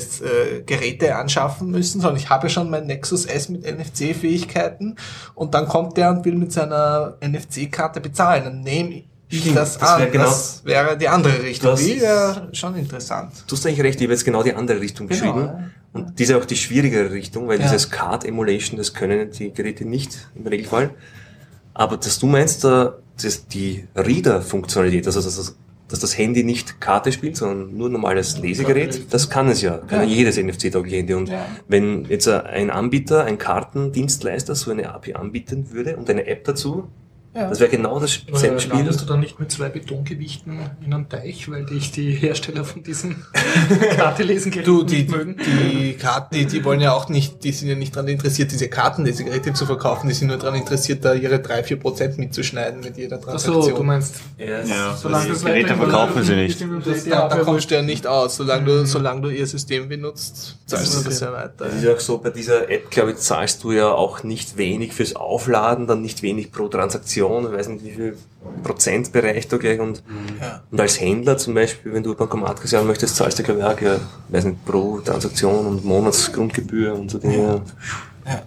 Geräte anschaffen müssen, sondern ich habe schon mein Nexus S mit NFC-Fähigkeiten und dann kommt der und will mit seiner NFC-Karte bezahlen. Dann nehme ich Stimmt, das, das an. wär genau- das wäre die andere Richtung. Das- Die wäre schon interessant. Du hast eigentlich recht, ich habe jetzt genau die andere Richtung Genau, beschrieben. ja. Und die ist auch die schwierigere Richtung, weil Ja. dieses Card Emulation, das können die Geräte nicht im Regelfall. Aber dass du meinst, äh, dass die Reader-Funktionalität, also dass das, dass das Handy nicht Karte spielt, sondern nur normales Lesegerät, das kann es ja. Kann ja, Ja. jedes NFC-taugliche Handy. Und Ja. wenn jetzt ein Anbieter, ein Kartendienstleister so eine API anbieten würde und eine App dazu, Ja. das wäre genau das selbe Spiel. landest du dann nicht mit zwei Betongewichten in einem Teich, weil dich die Hersteller von diesen Karte lesen Du, die, nicht mögen? die Karten, die, die wollen ja auch nicht, die sind ja nicht daran interessiert, diese Karten, diese Geräte zu verkaufen, die sind nur daran interessiert, da ihre 3-4% mitzuschneiden mit jeder Transaktion. Achso, du meinst, Ja, Ja, solange die das Geräte verkaufen sie nicht. das, da, da kommst du ja nicht aus. Solange du, solange du ihr System benutzt, zahlst du das ja weiter. Das ist ja auch so, bei dieser App, glaube ich, zahlst du ja auch nicht wenig fürs Aufladen, dann nicht wenig pro Transaktion, ich weiß nicht, wie viel Prozentbereich da gleich und, Ja. und als Händler zum Beispiel, wenn du Bankomatkarte haben möchtest, zahlst du, glaube ich, auch, ja, weiß nicht, pro Transaktion und Monatsgrundgebühr und so Dinge. Ja.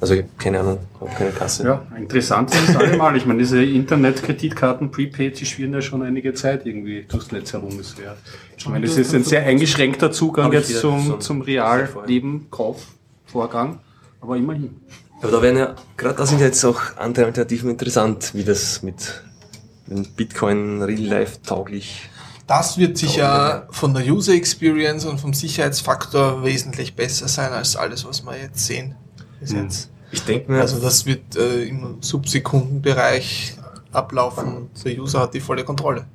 Also, keine Ahnung, habe keine Kasse. Ja, interessant ist es allemal. Ich meine, diese Internet-Kreditkarten Prepaid, die schwirren ja schon einige Zeit irgendwie durchs Netz herum. Das wäre, ich meine, das ist ein sehr eingeschränkter Zugang jetzt zum, so- zum Realleben, Kaufvorgang. Aber immerhin. Aber da wären ja, gerade da sind ja jetzt auch andere Alternativen interessant, wie das mit Bitcoin real life tauglich. Das wird sicher von der User Experience und vom Sicherheitsfaktor wesentlich besser sein als alles, was wir jetzt sehen. Bis jetzt. Ich denke mir, Also das wird äh, im Subsekundenbereich ablaufen und der User hat die volle Kontrolle.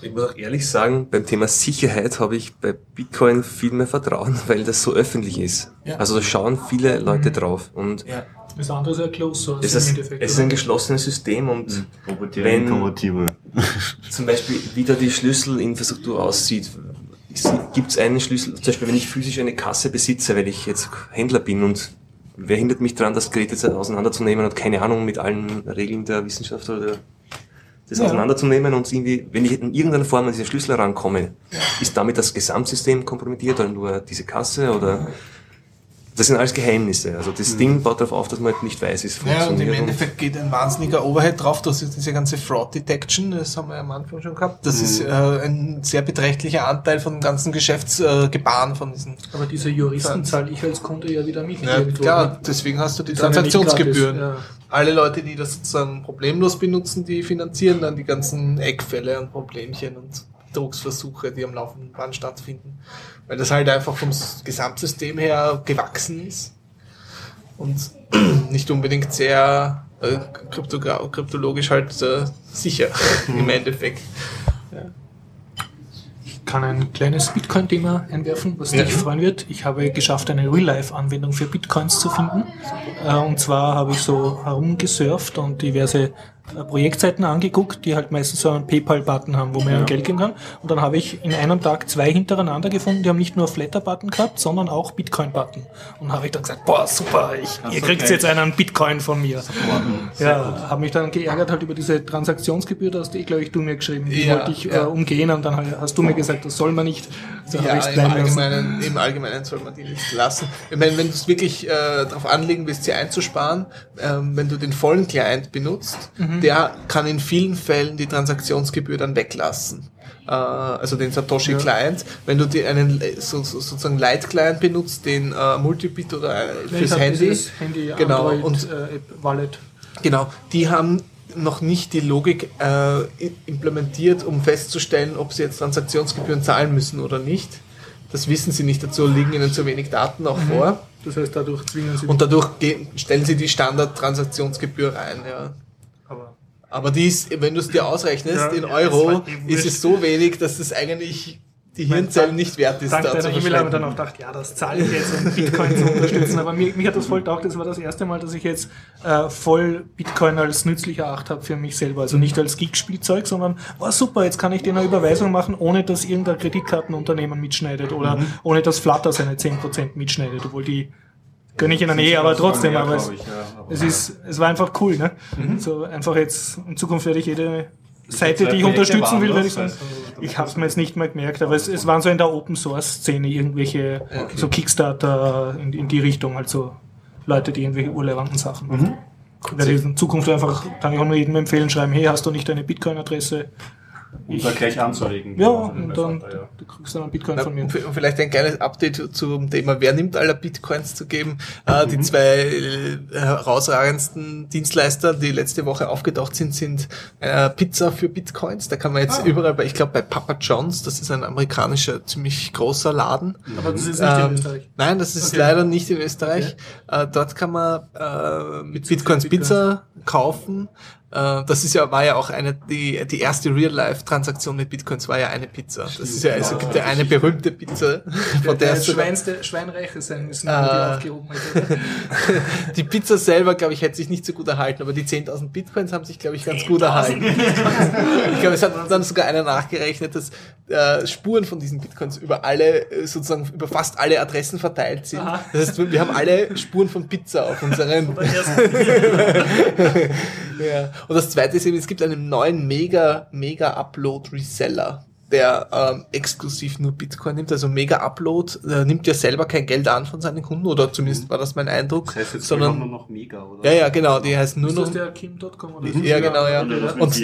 Ich muss auch ehrlich sagen, beim Thema Sicherheit habe ich bei Bitcoin viel mehr Vertrauen, weil das so öffentlich ist. Ja. Also da schauen viele Leute drauf und Ja. Das andere ist ja close source es ist, im Endeffekt. es ist ein geschlossenes System und Proprietäre Wenn- zum Beispiel, wie da die Schlüsselinfrastruktur aussieht. Gibt es einen Schlüssel, zum Beispiel wenn ich physisch eine Kasse besitze, weil ich jetzt Händler bin und wer hindert mich daran, das Gerät jetzt auseinanderzunehmen und keine Ahnung mit allen Regeln der Wissenschaft oder der, das Ja. auseinanderzunehmen und irgendwie, wenn ich in irgendeiner Form an diese Schlüssel rankomme, ist damit das Gesamtsystem kompromittiert oder nur diese Kasse oder das sind alles Geheimnisse. Also das Ding baut darauf auf, dass man halt nicht weiß, wie es Ja, und funktioniert. im Endeffekt geht ein wahnsinniger Overhead drauf. Das ist diese ganze Fraud Detection, das haben wir am Anfang schon gehabt. Das ist äh, ein sehr beträchtlicher Anteil von dem ganzen Geschäftsgebaren äh, von diesen. Aber diese Juristen zahle ich als Kunde ja wieder mit. Ja, irgendwo, klar, ne? deswegen hast du die ja Transaktionsgebühren. gratis, Alle Leute, die das sozusagen problemlos benutzen, die finanzieren dann die ganzen Eckfälle und Problemchen und Betrugsversuche, die am laufenden Band stattfinden. Weil das halt einfach vom Gesamtsystem her gewachsen ist und nicht unbedingt sehr äh, kryptologisch halt äh, sicher im Endeffekt. kann ein kleines Bitcoin-Thema einwerfen, was dich freuen wird. Ich habe geschafft, eine Real-Life-Anwendung für Bitcoins zu finden. Äh, und zwar habe ich so herumgesurft und diverse Projektseiten angeguckt, die halt meistens so einen PayPal-Button haben, wo man ja. Geld geben kann. Und dann habe ich in einem Tag zwei hintereinander gefunden, die haben nicht nur Flatter-Button gehabt, sondern auch Bitcoin-Button. Und habe ich dann gesagt, boah, super, ich, ihr kriegt okay. jetzt einen Bitcoin von mir. Ja, habe mich dann geärgert halt über diese Transaktionsgebühr, da hast du, glaube ich, du mir geschrieben, die ja, wollte ich ja. äh, umgehen und dann hast du mir gesagt, das soll man nicht. So ja, im Allgemeinen, im Allgemeinen soll man die nicht lassen. Ich meine, wenn du es wirklich äh, darauf anlegen willst, sie einzusparen, ähm, wenn du den vollen Client benutzt, mhm. Der kann in vielen Fällen die Transaktionsgebühr dann weglassen äh, also den Satoshi ja. Client. Wenn du die, einen so, so, sozusagen Light Client benutzt, den äh, Multibit oder äh, fürs Handy, Handy, genau Android, und äh, Wallet. Genau, die haben noch nicht die Logik äh, implementiert, um festzustellen, ob sie jetzt Transaktionsgebühren zahlen müssen oder nicht. Das wissen sie nicht, dazu liegen ihnen zu wenig Daten auch mhm. vor. Das heißt, dadurch zwingen sie. Und dadurch stellen sie die Standard-Transaktionsgebühr ein, ja. Aber, die ist, wenn du es dir ausrechnest ja, in Euro, ist es so wenig, dass es eigentlich die Hirnzellen nicht wert ist. Dank deiner E-Mail habe ich dann auch gedacht, ja, das zahle ich jetzt, um Bitcoin zu unterstützen. Aber mich, mich hat das voll taugt. Das war das erste Mal, dass ich jetzt äh, voll Bitcoin als nützlich erachtet habe für mich selber. Also nicht als Geek-Spielzeug, sondern, oh super, jetzt kann ich dir eine Überweisung machen, ohne dass irgendein Kreditkartenunternehmen mitschneidet oder mhm. ohne dass Flutter seine 10% mitschneidet, obwohl die gönne ich in der Nähe, aber trotzdem, aber es, es ist, es war einfach cool, ne? Mhm. So einfach jetzt, in Zukunft werde ich jede Seite, die ich unterstützen will, werde ich sagen. Ich habe es mir jetzt nicht mehr gemerkt, aber es, es waren so in der Open Source Szene irgendwelche okay. so Kickstarter in, in die Richtung, also Leute, die irgendwelche urrelevanten Sachen machen. Mhm. Werde ich in Zukunft einfach, kann ich auch nur jedem empfehlen, schreiben, hey, hast du nicht deine Bitcoin-Adresse? Um da gleich anzuregen. Ja, und dann Vater, ja. du kriegst dann einen Bitcoin Na, von mir. Und vielleicht ein kleines Update zum Thema, wer nimmt aller Bitcoins zu geben. Äh, mhm. Die zwei äh, herausragendsten Dienstleister, die letzte Woche aufgetaucht sind, sind äh, Pizza für Bitcoins. Da kann man jetzt ah. überall bei, ich glaube bei Papa John's, das ist ein amerikanischer, ziemlich großer Laden. Aber das ist nicht ähm, in Österreich. Nein, das ist okay. leider nicht in Österreich. Okay. Äh, dort kann man äh, mit Bitcoins Pizza kaufen. Äh, das ist ja, war ja auch eine, die, die erste Real-Life-Transaktion mit Bitcoins war ja eine Pizza. Das ist ja, also gibt ja eine berühmte Pizza, von der, der Schweinste, Schweinreiche sein müssen, wenn die aufgehoben hätte. die Pizza selber, glaube ich, hätte sich nicht so gut erhalten, aber die 10.000 Bitcoins haben sich, glaube ich, ganz gut erhalten. ich glaube, es hat dann sogar einer nachgerechnet, dass äh, Spuren von diesen Bitcoins über alle, äh, sozusagen über fast alle Adressen verteilt sind. Aha. Das heißt, wir haben alle Spuren von Pizza auf unseren. ja. Und das zweite ist eben, es gibt einen neuen Mega, Mega Upload Reseller der ähm, exklusiv nur Bitcoin nimmt, also Mega Upload, äh, nimmt ja selber kein Geld an von seinen Kunden, oder zumindest war das mein Eindruck. Das heißt jetzt sondern nur noch Mega, oder? Ja, ja, genau, die heißt nur ist noch. Das der Kim.com oder? Ja, genau, ja. Und, und,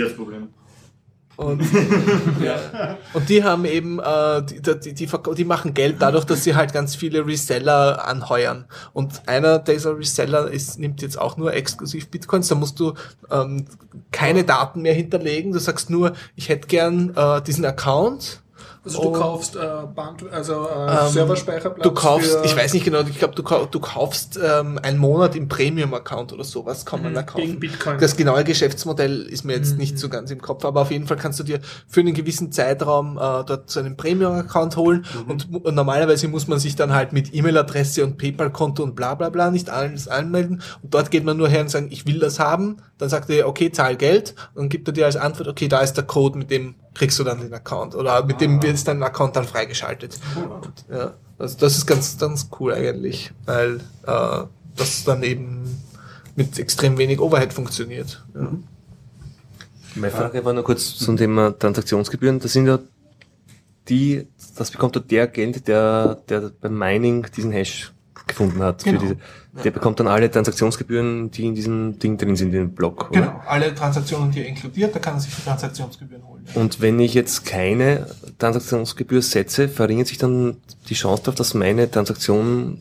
und, ja. und die haben eben, äh, die, die, die, die machen Geld dadurch, dass sie halt ganz viele Reseller anheuern. Und einer dieser Reseller ist, nimmt jetzt auch nur exklusiv Bitcoins. Da musst du ähm, keine Daten mehr hinterlegen. Du sagst nur, ich hätte gern äh, diesen Account also du kaufst äh, Band, also äh, ähm, Serverspeicherplatz. Du kaufst, ich weiß nicht genau, ich glaube, du, du kaufst ähm, einen Monat im Premium-Account oder sowas, kann man mhm, da kaufen. Das genaue Geschäftsmodell ist mir jetzt mhm. nicht so ganz im Kopf, aber auf jeden Fall kannst du dir für einen gewissen Zeitraum äh, dort so einen Premium-Account holen mhm. und, und, normalerweise muss man sich dann halt mit E-Mail-Adresse und PayPal-Konto und bla bla bla nicht alles anmelden und dort geht man nur her und sagt, ich will das haben, dann sagt er, okay, zahl Geld und dann gibt er dir als Antwort, okay, da ist der Code, mit dem kriegst du dann den Account oder mit dem wird dein Account dann freigeschaltet. Ja, also das ist ganz, ganz cool eigentlich, weil äh, das dann eben mit extrem wenig Overhead funktioniert. Ja. Mhm. Meine Frage war nur kurz zum Thema Transaktionsgebühren. Das sind ja die, das bekommt ja der Agent, der, der beim Mining diesen Hash gefunden hat. Genau. Diese, der bekommt dann alle Transaktionsgebühren, die in diesem Ding drin sind, in dem Block. Oder? Genau, alle Transaktionen, die er inkludiert, da kann er sich die Transaktionsgebühren holen. Und wenn ich jetzt keine Transaktionsgebühr setze, verringert sich dann die Chance darauf, dass meine Transaktion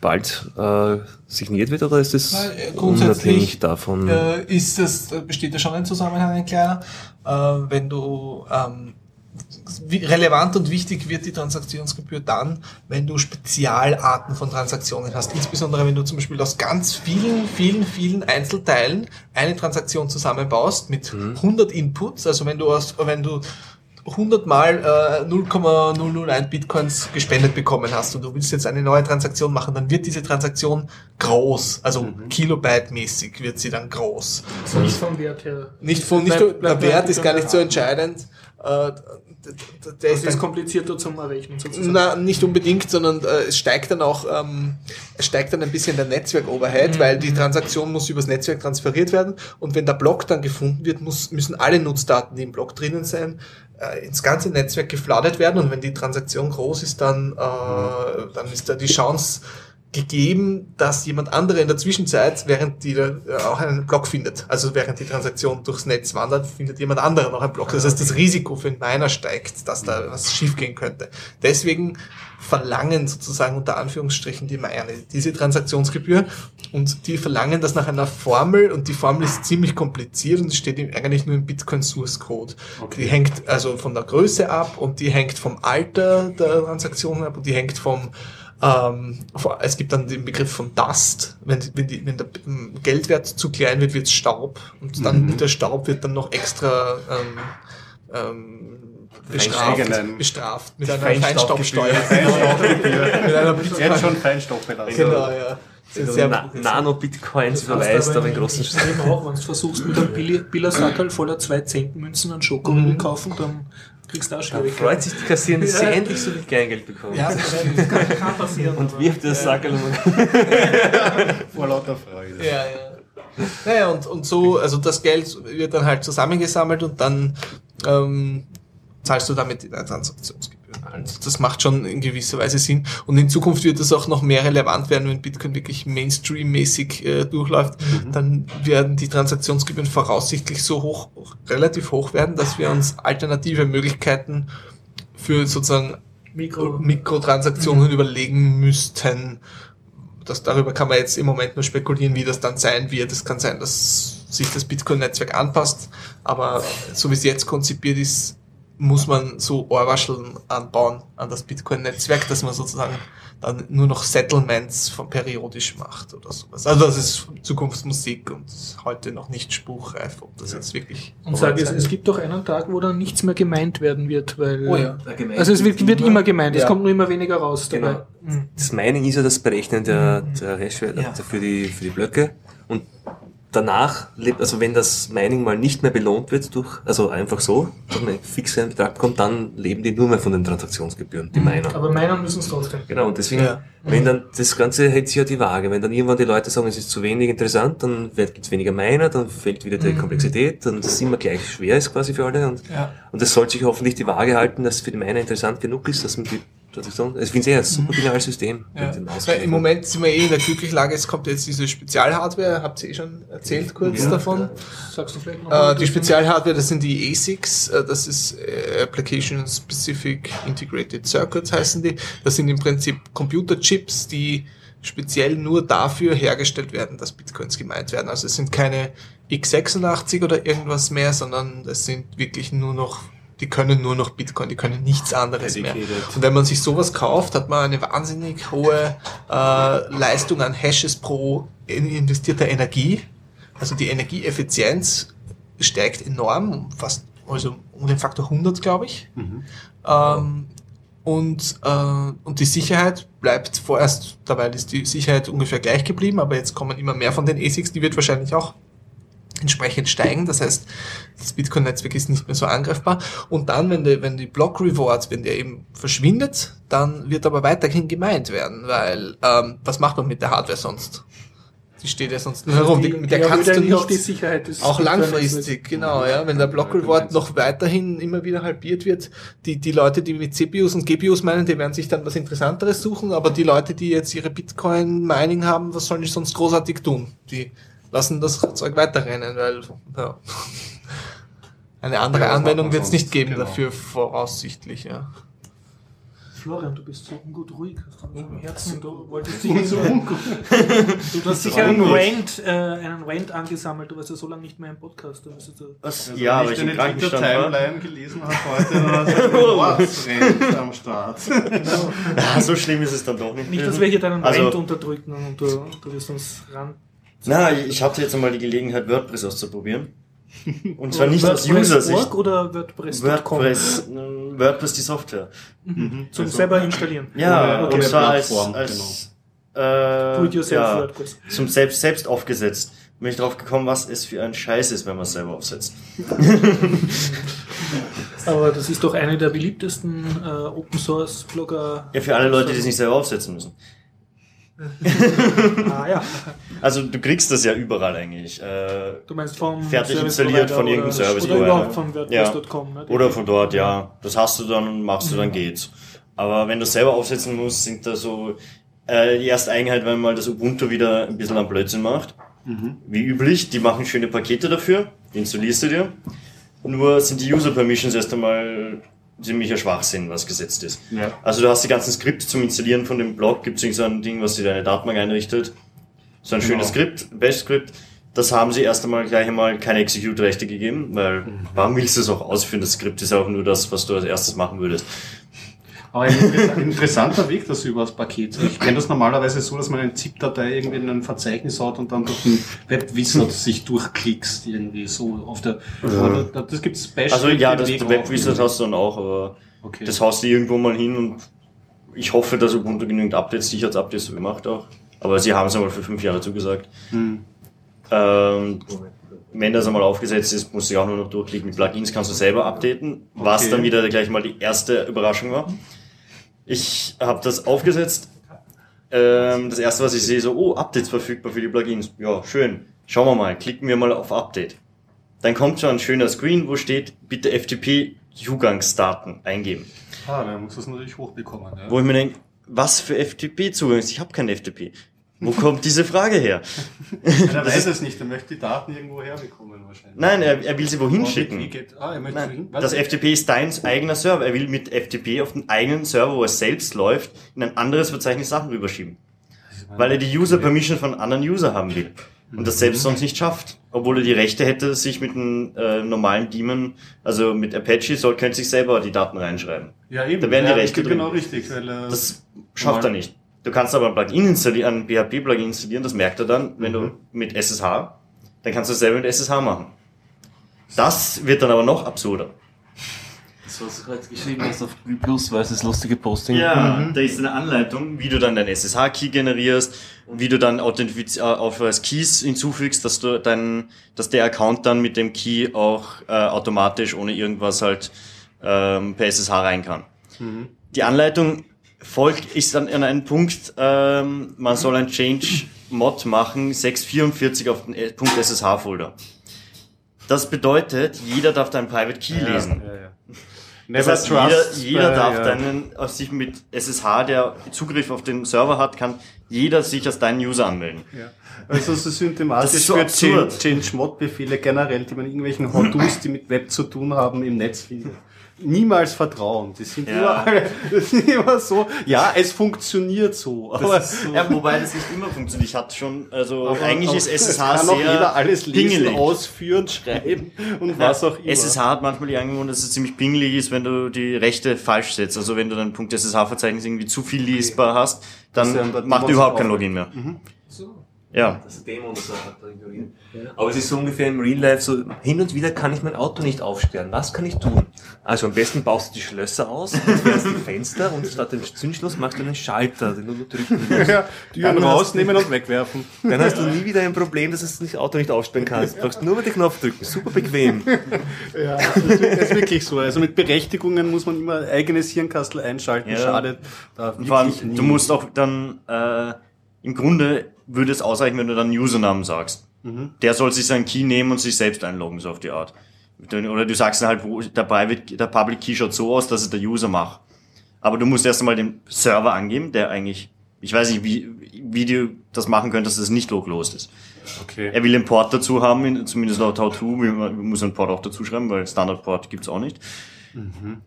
bald äh, signiert wird oder ist das äh, unabhängig davon? Äh, ist das, besteht da schon ein Zusammenhang, ein kleiner. Äh, wenn du ähm, relevant und wichtig wird die Transaktionsgebühr dann, wenn du Spezialarten von Transaktionen hast. Insbesondere wenn du zum Beispiel aus ganz vielen, vielen, vielen Einzelteilen eine Transaktion zusammenbaust mit mhm. 100 Inputs. Also wenn du aus, wenn du 100 mal äh, 0,001 Bitcoins gespendet bekommen hast und du willst jetzt eine neue Transaktion machen, dann wird diese Transaktion groß, also Mhm. Kilobyte-mäßig wird sie dann groß. Also nicht vom Wert her. Nicht von, nicht, Bleib- bleib der Wert bei ist gar nicht so entscheidend. Äh, d- d- der Das ist komplizierter zum Errechnen sozusagen. na, nicht unbedingt, sondern äh, es steigt dann auch, ähm, es steigt dann ein bisschen der Netzwerk-Overhead, weil die Transaktion muss übers Netzwerk transferiert werden. Und wenn der Block dann gefunden wird, muss, müssen alle Nutzdaten, die im Block drinnen sind, äh, ins ganze Netzwerk geflattert werden. Und wenn die Transaktion groß ist, dann, äh, dann ist da die Chance gegeben, dass jemand andere in der Zwischenzeit, während die da äh, auch einen Block findet, also während die Transaktion durchs Netz wandert, findet jemand anderer noch einen Block. Das heißt, das Risiko für den Miner steigt, dass da was schiefgehen könnte. Deswegen verlangen sozusagen unter Anführungsstrichen die Miner diese Transaktionsgebühr und die verlangen das nach einer Formel und die Formel ist ziemlich kompliziert und steht eigentlich nur im Bitcoin Source Code. Die hängt also von der Größe ab und die hängt vom Alter der Transaktionen ab und die hängt vom ähm, es gibt dann den Begriff von Dust. Wenn, die- wenn, die, wenn der ähm, Geldwert zu klein wird, wird es Staub. Und dann der Staub wird dann noch extra ähm, ähm, bestraft, bestraft mit einer Feinstaubgebühr. Feinstaubsteuer. mit einer Jetzt Bitcoin. schon Feinstaubbelastung. Genau, ja. Also sehr- Na Nano-Bitcoins verweist aber auf einen großen Extrem auch, wenn du versuchst mit einem Billersackerl voller 2 Cent Münzen an Schokoriegel kaufen, dann kriegst du auch Schwierigkeiten. freut sich die Kassiererin, dass sie Ja. endlich so viel Kleingeld bekommen. Ja, Das kann, kann passieren. Und wirft das Sackerl um. Vor lauter Freude. Ja, ja. Naja, und, und so, also das Geld wird dann halt zusammengesammelt und dann ähm, zahlst du damit die Transaktionsgebühren. Also das macht schon in gewisser Weise Sinn. Und in Zukunft wird das auch noch mehr relevant werden, wenn Bitcoin wirklich Mainstream-mäßig äh, durchläuft. Dann werden die Transaktionsgebühren voraussichtlich so hoch, relativ hoch werden, dass wir uns alternative Möglichkeiten für sozusagen Mikro. Mikrotransaktionen überlegen müssten. Das, darüber kann man jetzt im Moment nur spekulieren, wie das dann sein wird. Es kann sein, dass sich das Bitcoin-Netzwerk anpasst, aber so wie es jetzt konzipiert ist, muss man so Ohrwascheln anbauen an das Bitcoin-Netzwerk, dass man sozusagen dann nur noch Settlements von periodisch macht oder sowas. Also das ist Zukunftsmusik und ist heute noch nicht spruchreif, ob das jetzt wirklich... Und sage es, es gibt doch einen Tag, wo dann nichts mehr gemeint werden wird, weil. Oh ja. Also es wird, wird immer gemeint, es Ja. kommt nur immer weniger raus dabei. Genau. Mhm. Das Mining ist ja das Berechnen der, der Hashwerte Ja. für, die, für die Blöcke. Und danach lebt, also wenn das Mining mal nicht mehr belohnt wird durch, also einfach so, dass man einen fixen Betrag bekommt, dann leben die nur mehr von den Transaktionsgebühren, die Miner. Aber meiner müssen es trotzdem. Genau, und deswegen, Ja. wenn dann, das Ganze hält sich ja die Waage. Wenn dann irgendwann die Leute sagen, es ist zu wenig interessant, dann gibt es weniger Miner, dann fällt wieder die Komplexität und das immer gleich schwer ist quasi für alle. Und, Ja. und das soll sich hoffentlich die Waage halten, dass es für die Miner interessant genug ist, dass man die Ich finde es eher ein super geniales System. Ja. Im Moment sind wir eh in der glücklichen Lage, es kommt jetzt diese Spezialhardware, habt ihr eh schon erzählt kurz Ja. davon. Sagst du vielleicht noch Äh, die Spezialhardware, das sind die ASICs, äh, das ist äh, Application Specific Integrated Circuits heißen die. Das sind im Prinzip Computerchips, die speziell nur dafür hergestellt werden, dass Bitcoins gemeint werden. Also es sind keine x86 oder irgendwas mehr, sondern es sind wirklich nur noch, die können nur noch Bitcoin, die können nichts anderes mehr. Und wenn man sich sowas kauft, hat man eine wahnsinnig hohe äh, Leistung an Hashes pro in- investierter Energie. Also die Energieeffizienz steigt enorm, um fast also um den Faktor 100, glaube ich. Ähm, und, äh, und die Sicherheit bleibt vorerst, dabei ist die Sicherheit ungefähr gleich geblieben, aber jetzt kommen immer mehr von den ASICs, die wird wahrscheinlich auch entsprechend steigen. Das heißt, das Bitcoin-Netzwerk ist nicht mehr so angreifbar. Und dann, wenn die, wenn die Block Rewards, wenn der eben verschwindet, dann wird aber weiterhin gemeint werden, weil ähm, was macht man mit der Hardware sonst? Die steht ja sonst nur herum. Die, mit der kannst du auch die nicht, Sicherheit des auch Bitcoin- langfristig, genau, ja. Wenn der Block Reward noch weiterhin immer wieder halbiert wird, die, die Leute, die mit CPUs und GPUs meinen, die werden sich dann was Interessanteres suchen, aber die Leute, die jetzt ihre Bitcoin-Mining haben, was sollen die sonst großartig tun? Die lassen das Zeug weiterrennen, weil, ja. Eine andere Ja, Anwendung wird es nicht geben Genau. dafür, voraussichtlich, ja. Florian, du bist so ungut ruhig. Hast du im Herzen, du wolltest dich so ungut. Du hast sicher einen Rant, äh, einen Rant angesammelt, du warst ja so lange nicht mehr im Podcast. Du du Was? Also ja, wenn aber ich deine. Twitter-Timeline gelesen habe heute, dann war es ein am Start. Ja, so schlimm ist es dann doch nicht. nicht, dass wir hier deinen Also- Rant unterdrücken und du, du wirst uns ran. Na, ich hatte jetzt einmal die Gelegenheit, WordPress auszuprobieren. Und zwar nicht aus User-Sicht. WordPress.org oder WordPress.com? WordPress, äh, WordPress die Software. Zum selber installieren. Ja, Ohne- und zwar als, als äh, Do-it-yourself ja, WordPress. zum selbst, selbst aufgesetzt. Bin ich drauf gekommen, was es für ein Scheiß ist, wenn man es selber aufsetzt. Aber das ist doch eine der beliebtesten äh, Open Source Blogger. Ja, für alle Leute, die es nicht selber aufsetzen müssen. Ah ja. Also du kriegst das ja überall eigentlich. Äh, Du meinst vom Fertig Service installiert von irgendeinem oder, Service Oder überhaupt von WordPress.com. Ne? Oder von dort, ja. Das hast du dann und machst du, dann geht's. Aber wenn du selber aufsetzen musst, sind da so äh, die erste Eigenheit, wenn mal das Ubuntu wieder ein bisschen am Blödsinn macht. Wie üblich, die machen schöne Pakete dafür, die installierst du dir. Nur sind die User Permissions erst einmal ziemlicher Schwachsinn, was gesetzt ist. Ja. Also du hast die ganzen Skripte zum Installieren von dem Blog, gibt es so ein Ding, was dir deine Datenbank einrichtet. So ein Genau. schönes Skript, Bash-Skript. Das haben sie erst einmal gleich einmal keine Execute-Rechte gegeben, weil warum willst du es auch ausführen? Das Skript ist auch nur das, was du als erstes machen würdest. Aber ein interess- interessanter Weg, das über das Paket. Ich kenne das normalerweise so, dass man eine ZIP-Datei irgendwie in ein Verzeichnis hat und dann durch den Webwizard sich durchklickst, irgendwie so auf der, da- das gibt's Bash. Also ja, das. Webwizard hast du dann auch, aber Okay. das haust du irgendwo mal hin und ich hoffe, dass Ubuntu genügend Updates, Sicherheitsupdates gemacht auch. Aber sie haben es einmal für fünf Jahre zugesagt. Hm. Ähm, wenn das einmal aufgesetzt ist, musst du ja auch nur noch durchklicken. Mit Plugins kannst du selber updaten, was Okay. dann wieder gleich mal die erste Überraschung war. Ich habe das aufgesetzt. Ähm, das erste, was ich sehe, so, oh, Updates verfügbar für die Plugins. Ja, schön. Schauen wir mal, klicken wir mal auf Update. Dann kommt schon ein schöner Screen, wo steht, bitte FTP-Zugangsdaten eingeben. Ah, dann muss das natürlich hochbekommen. Ja. Wo ich mir denke, was für FTP-Zugangs? Ich habe kein FTP. Wo kommt diese Frage her? Er weiß es nicht, er möchte die Daten irgendwo herbekommen wahrscheinlich. Nein, er, er will sie wohin schicken. Ah, er möchte Nein, hin- das? FTP ist dein eigener Server. Er will mit FTP auf den eigenen Server, wo er selbst läuft, in ein anderes Verzeichnis Sachen rüberschieben. Weil er die User Permission von anderen User haben will. Und das selbst sonst nicht schafft. Obwohl er die Rechte hätte, sich mit einem äh, normalen Daemon, also mit Apache, soll, könnte sich selber die Daten reinschreiben. Ja, eben. Da wären die ja, Rechte Genau drin. richtig, weil er Das schafft er nicht. Du kannst aber ein Plugin installieren, ein PHP-Plugin installieren, das merkt er dann, wenn du mit SSH, dann kannst du es selber mit SSH machen. Das wird dann aber noch absurder. Das, was du gerade geschrieben hast auf Google Plus, war das lustige Posting. Ja, da ist eine Anleitung, wie du dann deinen SSH-Key generierst, wie du dann Authentifiz äh, auf als Keys hinzufügst, dass du dein, dass der Account dann mit dem Key auch äh, automatisch ohne irgendwas halt ähm, per SSH rein kann. Die Anleitung folgt, ist dann an einem Punkt, ähm, man soll ein Change-Mod machen, 644 auf den äh, Punkt SSH-Folder. Das bedeutet, jeder darf deinen Private Key lesen. Ja, ja. Das Never heißt, jeder, trust, jeder äh, darf ja. deinen, aus sich mit SSH, der Zugriff auf den Server hat, kann jeder sich als deinen User anmelden. Also so symptomatisch Das so für Change-Mod-Befehle generell, die man irgendwelchen How-Dos, die mit Web zu tun haben, im Netz findet. Niemals vertrauen. Die sind Ja. überall, das sind immer so, ja, es funktioniert so. Aber so. Ja, wobei das nicht immer funktioniert. Ich hatte schon, also Aber eigentlich ist SSH kann sehr jeder alles lesen, pingelig. ausführen, schreiben und was auch immer. SSH hat manchmal die Angewohnheit, dass es ziemlich pingelig ist, wenn du die Rechte falsch setzt. Also wenn du dein .SSH-Verzeichnis irgendwie zu viel lesbar hast, dann ja dann- macht überhaupt kein. Login mehr. So. Ja. Das ist Demo und so hat er ignoriert. Aber es ist so ungefähr im Real Life so, hin und wieder kann ich mein Auto nicht aufsperren. Was kann ich tun? Also am besten baust du die Schlösser aus, entfernst die Fenster und statt dem Zündschloss machst du einen Schalter, den du nur drücken musst. ja, Türen Dann hast rausnehmen und wegwerfen. Dann hast du nie wieder ein Problem, dass du das Auto nicht aufsperren kannst. Du brauchst nur mit den Knopf drücken. Super bequem. Ja, das ist, wirklich so. Also mit Berechtigungen muss man immer eigenes Hirnkastel einschalten. Ja. Schadet da du musst auch dann, äh, im Grunde würde es ausreichen, wenn du dann einen Usernamen sagst. Der soll sich seinen Key nehmen und sich selbst einloggen, so auf die Art. Oder du sagst dann halt, wo der, Private, der Public Key schaut so aus, dass es der User macht. Aber du musst erst einmal den Server angeben, der eigentlich, ich weiß nicht, wie, wie du das machen könntest, dass es nicht localhost ist. Okay. Er will den Port dazu haben, in- zumindest laut How2, wir wir müssen einen Port auch dazu schreiben, weil Standard-Port gibt's auch nicht.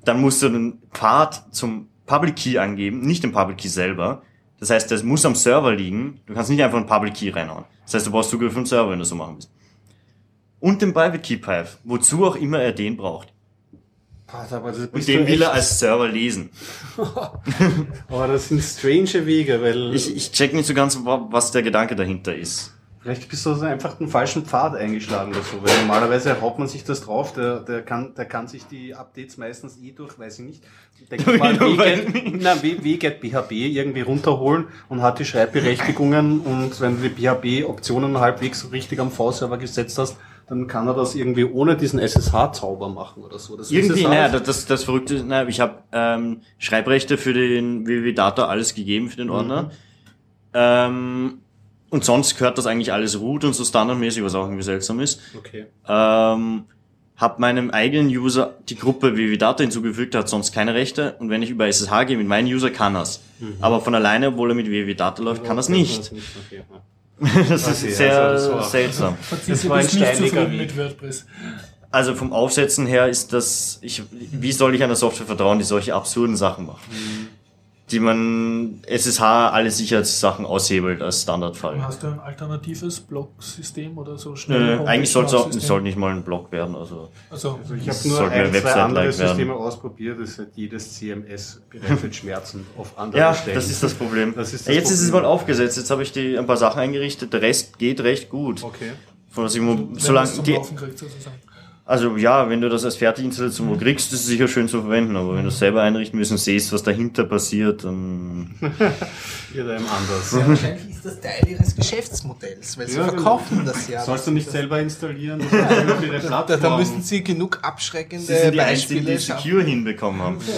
Dann musst du den Pfad zum Public Key angeben, nicht den Public Key selber. Das heißt, das muss am Server liegen. Du kannst nicht einfach einen Public Key reinhauen. Das heißt, du brauchst Zugriff auf den Server, wenn du so machen willst. Und den Private Key Pipe, wozu auch immer er den braucht. Das, Und den will er als Server lesen. Aber das sind strange Wege, weil Ich, ich check nicht so ganz, wa- was der Gedanke dahinter ist. Vielleicht bist du also einfach den falschen Pfad eingeschlagen oder so, weil normalerweise haut man sich das drauf, der, der, kann, der kann sich die Updates meistens eh durch, weiß ich nicht, denke ich mal, WGET, na, WGET BHB irgendwie runterholen und hat die Schreibberechtigungen und wenn du die BHB-Optionen halbwegs richtig am V-Server gesetzt hast, dann kann er das irgendwie ohne diesen SSH-Zauber machen oder so. Das Irgendwie, naja, das, das, das Verrückte ist, naja, ich habe ähm, Schreibrechte für den www-Data alles gegeben für den Ordner. Ähm, und sonst gehört das eigentlich alles root und so standardmäßig, was auch irgendwie seltsam ist. Okay. Ähm, hab meinem eigenen User die Gruppe www-Data hinzugefügt, der hat sonst keine Rechte. Und wenn ich über SSH gehe mit meinem User, kann er's. Aber von alleine, obwohl er mit www-Data läuft, kann er's nicht. Okay, ja. Das ist sehr also das seltsam. Das war ein nicht steiniger mit WordPress. Also vom Aufsetzen her ist das, ich, wie soll ich einer Software vertrauen, die solche absurden Sachen macht? Die man SSH alle Sicherheitssachen aushebelt als Standardfall. Hast du ein alternatives Blocksystem oder so Nö, schnell? eigentlich soll es Homepage-System? soll nicht mal ein Blog werden. Also Also, Also ich habe nur ein, zwei andere werden. Systeme ausprobiert, das hat jedes CMS bereitet Schmerzen auf anderen ja, Stellen. das ist das Problem. Das ist das jetzt ist es Problem. mal aufgesetzt. Jetzt habe ich die ein paar Sachen eingerichtet. Der Rest geht recht gut. Okay. Von was ich, es solange die, sozusagen. Also ja, wenn du das als Fertiginstallation kriegst, ist es sicher schön zu verwenden. Aber wenn du es selber einrichten willst und siehst, was dahinter passiert, dann Jeder einem anders. Ja, wahrscheinlich ist das Teil ihres Geschäftsmodells, weil sie Ja, verkaufen das ja. Sollst du nicht selber installieren? Da, da müssen sie genug abschreckende sie sind die Einzigen, Beispiele die schaffen. Secure hinbekommen haben.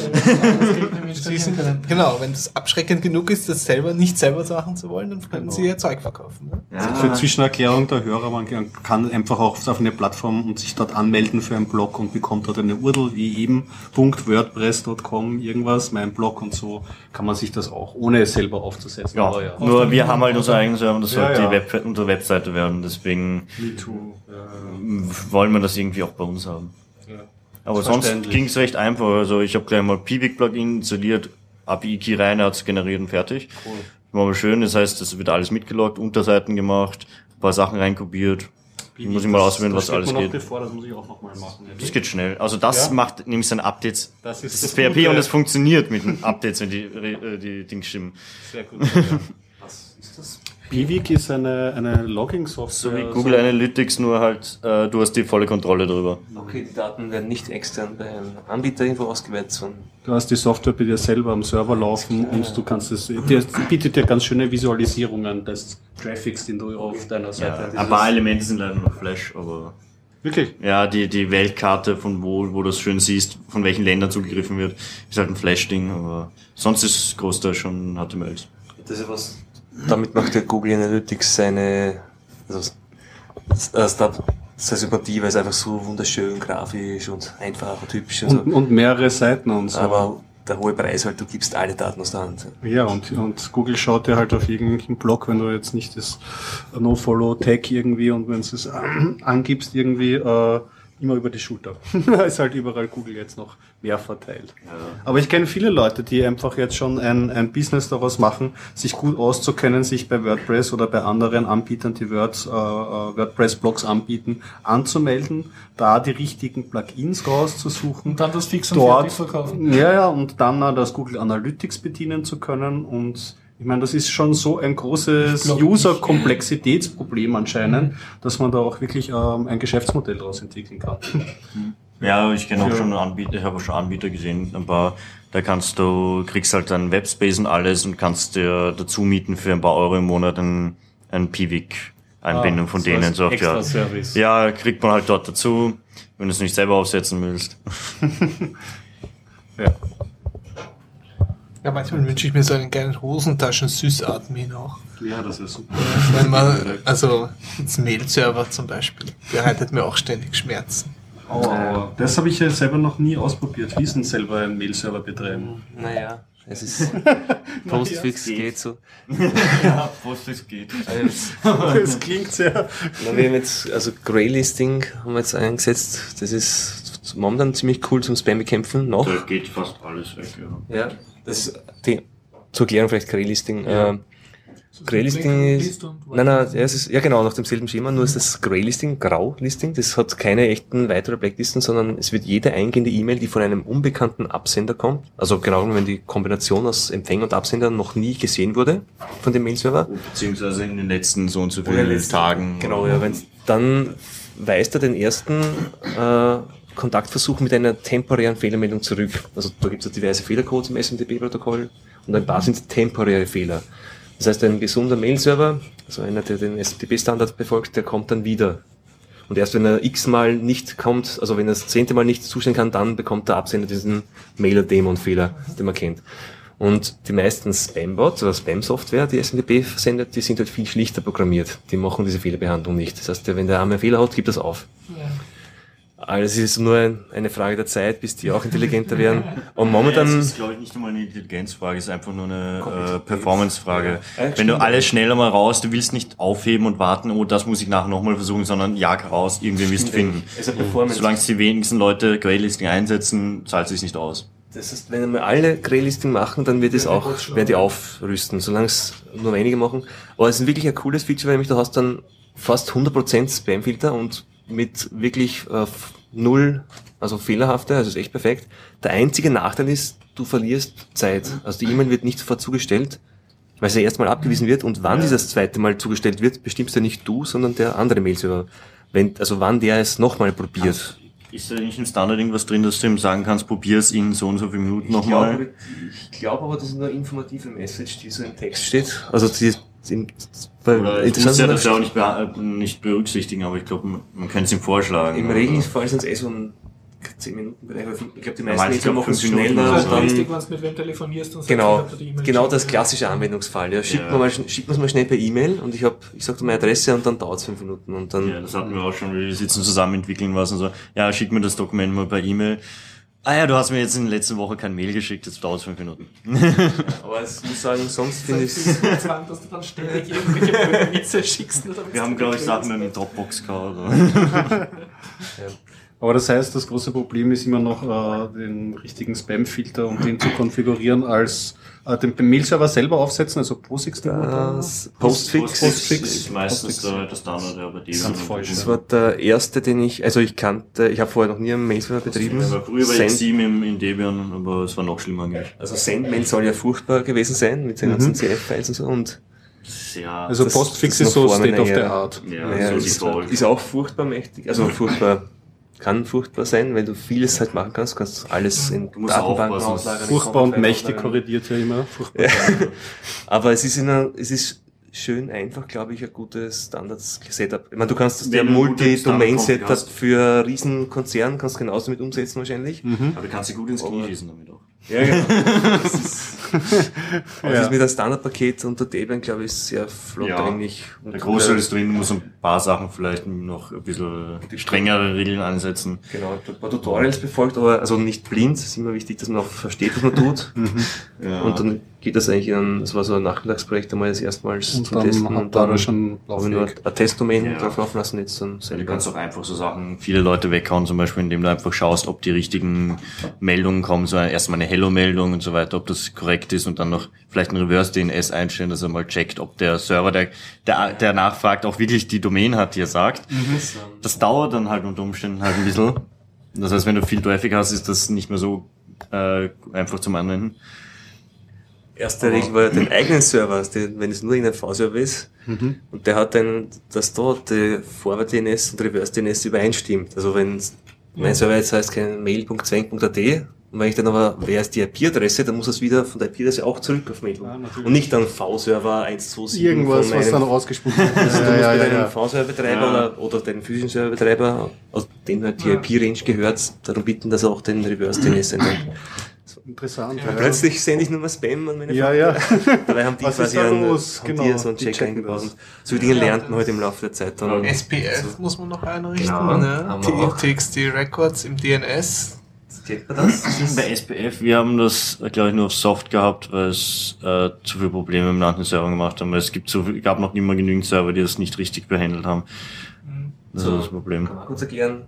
Sie sind, genau, wenn das abschreckend genug ist, das selber nicht selber machen zu wollen, dann können sie ihr Zeug verkaufen. Ne? Für Zwischenerklärung der Hörer, man kann einfach auch auf eine Plattform und sich dort anmelden für einen Blog und bekommt dort eine URL wie eben .wordpress.com irgendwas, mein Blog und so, kann man sich das auch, ohne es selber aufzusetzen. Ja, ja. nur wir haben halt unseren eigenen Server das Ja, sollte ja. die Web unsere Webseite werden. Deswegen wollen wir das irgendwie auch bei uns haben. Aber sonst ging es recht einfach. Also ich habe gleich mal Pivik-Plugin installiert, API-Key rein, er hat's generiert und fertig. Cool. War mal schön, das heißt, es wird alles mitgeloggt, Unterseiten gemacht, ein paar Sachen reinkopiert. Muss ich mal ausprobieren, was alles geht. Das muss ich auch noch mal machen. Das geht schnell. Also das Ja? macht nämlich seine Updates. Das ist Das ist PHP und es funktioniert mit den Updates, wenn die, äh, die Dings stimmen. Sehr gut. Ja. Was ist das? Pivik ist eine, eine Logging-Software. So wie Google Analytics, nur halt, äh, du hast die volle Kontrolle drüber. Okay, die Daten werden nicht extern bei einem Anbieter irgendwo ausgewertet, sondern Du hast die Software bei dir selber am Server laufen und du kannst es, der bietet dir ganz schöne Visualisierungen des Traffics, den du auf deiner Seite Ja, ein paar Elemente sind leider noch Flash, aber Wirklich? ja, die, die Weltkarte von wo, wo du das schön siehst, von welchen Ländern zugegriffen wird, ist halt ein Flash-Ding, aber sonst ist Großteil schon HTMLs. das ist was. Damit macht der Google Analytics seine also, seine Sympathie, weil es einfach so wunderschön grafisch und einfach und hübsch und so. Und, und mehrere Seiten und so. Aber der hohe Preis halt, du gibst alle Daten aus der Hand. Ja, und, und Google schaut dir halt auf irgendeinen Blog, wenn du jetzt nicht das No-Follow-Tag irgendwie und wenn du es angibst, irgendwie äh, immer über die Schulter. ist halt überall Google jetzt noch mehr verteilt. Aber ich kenne viele Leute, die einfach jetzt schon ein, ein Business daraus machen, sich gut auszukennen, sich bei WordPress oder bei anderen Anbietern, die Word, äh, äh, WordPress-Blogs anbieten, anzumelden, da die richtigen Plugins rauszusuchen Und dann das fix und dort, fertig verkaufen. ja, ja, und dann das Google Analytics bedienen zu können und ich meine, das ist schon so ein großes User-Komplexitätsproblem anscheinend, dass man da auch wirklich ähm, ein Geschäftsmodell daraus entwickeln kann. Ja, ich kenne auch schon Anbieter, ich habe auch schon Anbieter gesehen, ein paar, da kannst du, kriegst halt dann Webspace und alles und kannst dir dazu mieten für ein paar Euro im Monat ein, ein Pivik-Einbindung von Ah, so denen. So, ja, Extra-Service. ja, kriegt man halt dort dazu, wenn du es nicht selber aufsetzen willst. Ja. Ja, manchmal wünsche ich mir so einen kleinen Hosentaschen-Sys-Admin auch. ja, das ist super. Wenn man, also, jetzt Mail-Server zum Beispiel, bereitet mir auch ständig Schmerzen. Oh, das habe ich ja selber noch nie ausprobiert. Wie ist denn selber ein Mail-Server betreiben? Naja, es ist Postfix geht so. ja, Postfix geht. Also, Das klingt sehr... Na, wir haben jetzt, also Greylisting haben wir jetzt eingesetzt. Das ist momentan ziemlich cool zum Spam bekämpfen noch. Da geht fast alles weg, ja. Ja. Das ist die, zur Erklärung vielleicht Greylisting. Ähm, Grey-Listing ist, nein, nein, ja, es ist, ja genau, nach demselben Schema, nur ist das Grey-Listing, Grau-Listing, das hat keine echten weitere Blacklisten, sondern es wird jede eingehende E-Mail, die von einem unbekannten Absender kommt, also genau wenn die Kombination aus Empfänger und Absender noch nie gesehen wurde von dem Mail-Server, Beziehungsweise in den letzten so und so vielen letzten- Tagen. Genau, ja, wenn dann weist er den ersten äh, Kontaktversuch mit einer temporären Fehlermeldung zurück. Also da gibt es diverse Fehlercodes im SMTP-Protokoll und ein paar sind temporäre Fehler. Das heißt, ein gesunder Mail-Server, also einer, der den SMTP-Standard befolgt, der kommt dann wieder. Und erst wenn er x-mal nicht kommt, also wenn er das zehnte Mal nicht zustellen kann, dann bekommt der Absender diesen Mailer-Dämon-Fehler, den man kennt. Und die meisten Spam-Bots oder Spam-Software, die SMTP versendet, die sind halt viel schlichter programmiert. Die machen diese Fehlerbehandlung nicht. Das heißt, wenn der Arme einen Fehler hat, gibt das auf. Also es ist nur ein- eine Frage der Zeit, bis die auch intelligenter werden. Und Ja, momentan... das ist, glaube ich, nicht einmal eine Intelligenzfrage, es ist einfach nur eine äh, Performance-Frage. Ja, Wenn du alles schneller mal raus, du willst nicht aufheben und warten, oh, das muss ich nachher nochmal versuchen, sondern jag raus, irgendwie wirst du finden. Also Performance. Solange die wenigsten Leute Greylisting einsetzen, zahlt es sich nicht aus. Das heißt, wenn wir alle Grey-Listing machen, dann wird es Ja, auch, werden die aufrüsten, solange es nur wenige machen. Aber es ist wirklich ein cooles Feature, weil nämlich du hast dann fast 100% Spam-Filter und mit wirklich äh, null, also fehlerhafte, also ist echt perfekt. Der einzige Nachteil ist, du verlierst Zeit. Also die E-Mail wird nicht sofort zugestellt, weil sie erstmal abgewiesen wird und wann sie das zweite Mal zugestellt wird, bestimmst ja nicht du, sondern der andere Mailserver. Wenn, also wann der es nochmal probiert. Ist da nicht im Standard irgendwas drin, dass du ihm sagen kannst, probier es in so und so vielen Minuten nochmal? Ich glaube aber, das ist nur eine informative Message, die so im Text steht. Also die, die, bei, Oder ich muss ja das ja auch nicht, bea- äh, nicht berücksichtigen, aber ich glaube, man, man könnte es ihm vorschlagen. Im? Regelfall sind es eh so ein 10 Minuten Bereich. Ich glaube, die meisten Leser glaub, machen es fünf schneller. oder Also so. und richtig, dann, wenn du mit wem telefonierst und genau, sagst, die E-Mail genau das klassische Anwendungsfall. Ja, schickt Ja. man mal, schickt man es mal schnell per E-Mail und ich hab, ich sag dir meine Adresse und dann dauert es 5 Minuten und dann, Ja, das hatten wir auch schon, wir sitzen zusammen, entwickeln was und so. Ja, schick mir das Dokument mal per E-Mail. Ah ja, du hast mir jetzt in der letzten Woche kein Mail geschickt, jetzt dauert es fünf Minuten. aber ich muss sagen, sonst finde ich so zwang, dass du dann ständig irgendwelche Witze schickst. Wir haben, glaube ich, Sachen mit dem Dropbox-Card. oder? Aber das heißt, das große Problem ist immer noch, äh, den richtigen Spam-Filter und den zu konfigurieren als äh, den Mail-Server selber aufsetzen, also POSIX. das Postfix. Postfix. ist meistens Postfix. der, der Standard, ja, bei dem. Ganz falsch, Das war der erste, den ich, also ich kannte, ich habe vorher noch nie einen Mail-Server betrieben. Ja, aber früher war Send- ich 7 im, in Debian, aber es war noch schlimmer eigentlich. Also Sendmail soll ja furchtbar gewesen sein mit den ganzen CF-Files und so und Ja, Also Das- Postfix das ist so State of the. Art. ja, naja, so ist, ist auch furchtbar mächtig, also furchtbar, kann furchtbar sein, weil du vieles halt machen kannst, du kannst alles in Du musst Datenbanken auslagern. in Furchtbar und mächtig korrigiert ja immer. Furchtbar. Aber es ist in einer, es ist schön einfach, glaube ich, ein gutes Standard-Setup. Ich meine, du kannst das gutes Multi-Domain-Setup für Riesenkonzerne kannst du genauso damit umsetzen wahrscheinlich. Aber du kannst sie gut ins Knie schießen damit auch. Ja, genau. Das ist, Ja. das ist mit einem Standardpaket unter Debian, glaube ich, sehr flott Ja. eigentlich. Der Großteil ist drin, du musst ein paar Sachen vielleicht noch ein bisschen strengere Regeln ansetzen. Genau, ein paar Tutorials befolgt, aber also nicht blind. Es ist immer wichtig, dass man auch versteht, was man tut. Ja. Und dann geht das eigentlich in ein, das war so ein Nachmittagsprojekt einmal das erstmals Und zum dann Testen. hat Und da dann schon habe ich nur ein Testdomain Ja. drauf laufen lassen, jetzt dann du selber. kannst auch einfach so Sachen, viele Leute weghauen, zum Beispiel, indem du einfach schaust, ob die richtigen Meldungen kommen, so erstmal eine Hello-Meldung und so weiter, ob das korrekt ist und dann noch vielleicht ein Reverse-DNS einstellen, dass er mal checkt, ob der Server, der, der, der nachfragt, auch wirklich die Domain hat, die er sagt. Das dauert dann halt unter Umständen halt ein bisschen. Das heißt, wenn du viel Traffic hast, ist das nicht mehr so äh, einfach zum Anwenden. Erste Regel war den eigenen Server, also den, wenn es nur in einem V-Server ist, und der hat dann, dass dort die Forward-DNS und Reverse-DNS übereinstimmt. Also wenn mein Server jetzt heißt kein mail.zwang.at, und wenn ich dann aber, wer ist die IP-Adresse, dann muss es wieder von der IP-Adresse auch zurück auf Mail. Ja, und nicht dann V-Server 127 Irgendwas, von was meinem dann rausgespuckt wird. Also du Ja, musst ja, mit ja, einem ja. V-Server-Betreiber Ja. oder, oder den physischen Serverbetreiber, also dem halt die IP-Range gehört, darum bitten, dass er auch den Reverse-DNS sendet. Interessant. Ja. Ja. Plötzlich sende ich nur mal Spam an meine Ja, Freunde. ja. Dabei haben die Was quasi einen, haben Genau, die so einen Check eingebaut. so Dinge Ja, lernt man das- halt im Laufe der Zeit dann. SPF muss man noch einrichten, Genau, ne? TXT Records im DNS. Man das? das ist, Bei SPF, wir haben das, glaube ich, nur auf Soft gehabt, weil es äh, zu viele Probleme mit anderen Servern gemacht haben. Weil es gibt so, gab noch immer genügend Server, die das nicht richtig behandelt haben. Das So. ist das Problem. kann man kurz erklären.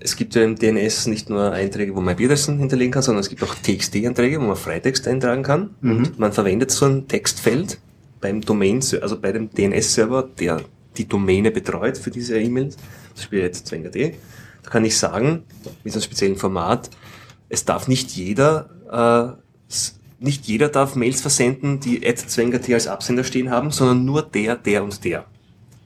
Es gibt ja im DNS nicht nur Einträge, wo man IP-Adressen hinterlegen kann, sondern es gibt auch TXT-Einträge, wo man Freitext eintragen kann. Und man verwendet so ein Textfeld beim Domain, also bei dem DNS-Server, der die Domäne betreut für diese E-Mails, zum Beispiel jetzt Zwänger.de, da kann ich sagen, mit einem speziellen Format, es darf nicht jeder, äh, nicht jeder darf Mails versenden, die Zwänger.t als Absender stehen haben, sondern nur der, der und der.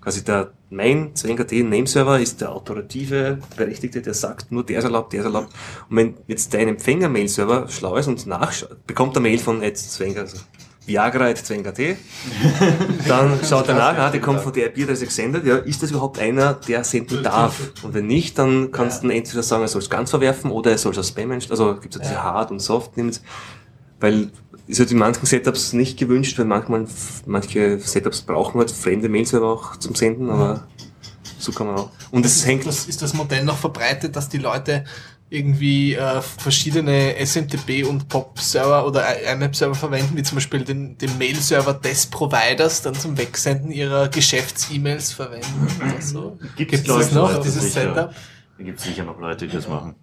Quasi der mein Zwänger.t Nameserver ist der autoritative Berechtigte, der sagt, nur der ist erlaubt, der ist erlaubt. Und wenn jetzt dein Empfänger-Mail-Server schlau ist und nachschaut, bekommt er Mail von Zwänger, also Viagra Zwänger.t, dann schaut er nach, ah, der kommt von der IP-Adresse gesendet, ja, ist das überhaupt einer, der senden darf? Und wenn nicht, dann kannst du entweder sagen, er soll es ganz verwerfen oder er soll es als Spam also gibt es ja Hard- und Soft-Limits, weil ist halt in manchen Setups nicht gewünscht, weil manchmal, manche Setups brauchen halt fremde Mail-Server auch zum Senden, aber so kann man auch. Und es hängt. Das, ist das Modell noch verbreitet, dass die Leute irgendwie äh, verschiedene SMTP und POP-Server oder IMAP-Server verwenden, wie zum Beispiel den, den Mail-Server des Providers dann zum Wegsenden ihrer Geschäfts-E-Mails verwenden oder so. Gibt es das noch, dieses Setup? Da gibt es sicher noch Leute, die das machen.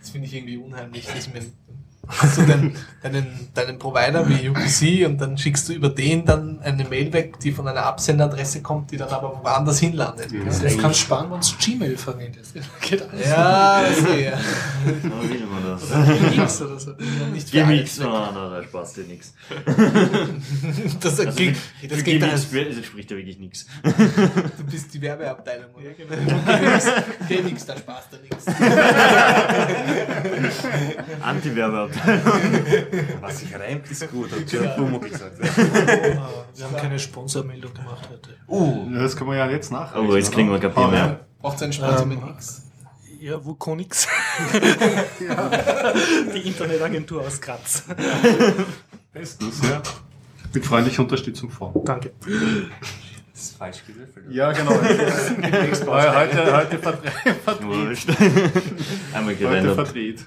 Das finde ich irgendwie unheimlich. Das ist mir hast du den, deinen, deinen Provider wie UPC und dann schickst du über den dann eine Mail weg, die von einer Absenderadresse kommt, die dann aber woanders hinlandet. Ja, das kann sparen, wenn du Gmail verwendest. Geht alles. Ja, das geht ja. So will man das. Oder Gmix oder so. Nicht Gmix, oh, no, da spaßt dir nichts. Das, also geht, das für geht Gmix das spricht ja wirklich nichts. Du bist die Werbeabteilung, oder? Ja, genau. Gmix, da spaßt dir nichts. Anti-Werbeabteilung. Was sich reimt, ist gut, hat Jörg Bummuck gesagt. Wir haben keine Sponsormeldung gemacht heute. Oh, das können wir ja jetzt nach. Oh, jetzt kriegen wir kein Bier mehr. Braucht es einen Sponsor mit X? Ja, Vukonix. Die Internetagentur aus Graz. Bestens, ja. Mit freundlicher Unterstützung von. Danke. Das ist falsch gewürfelt. Ja, genau. heute, heute verdreht. Einmal Heute verdreht.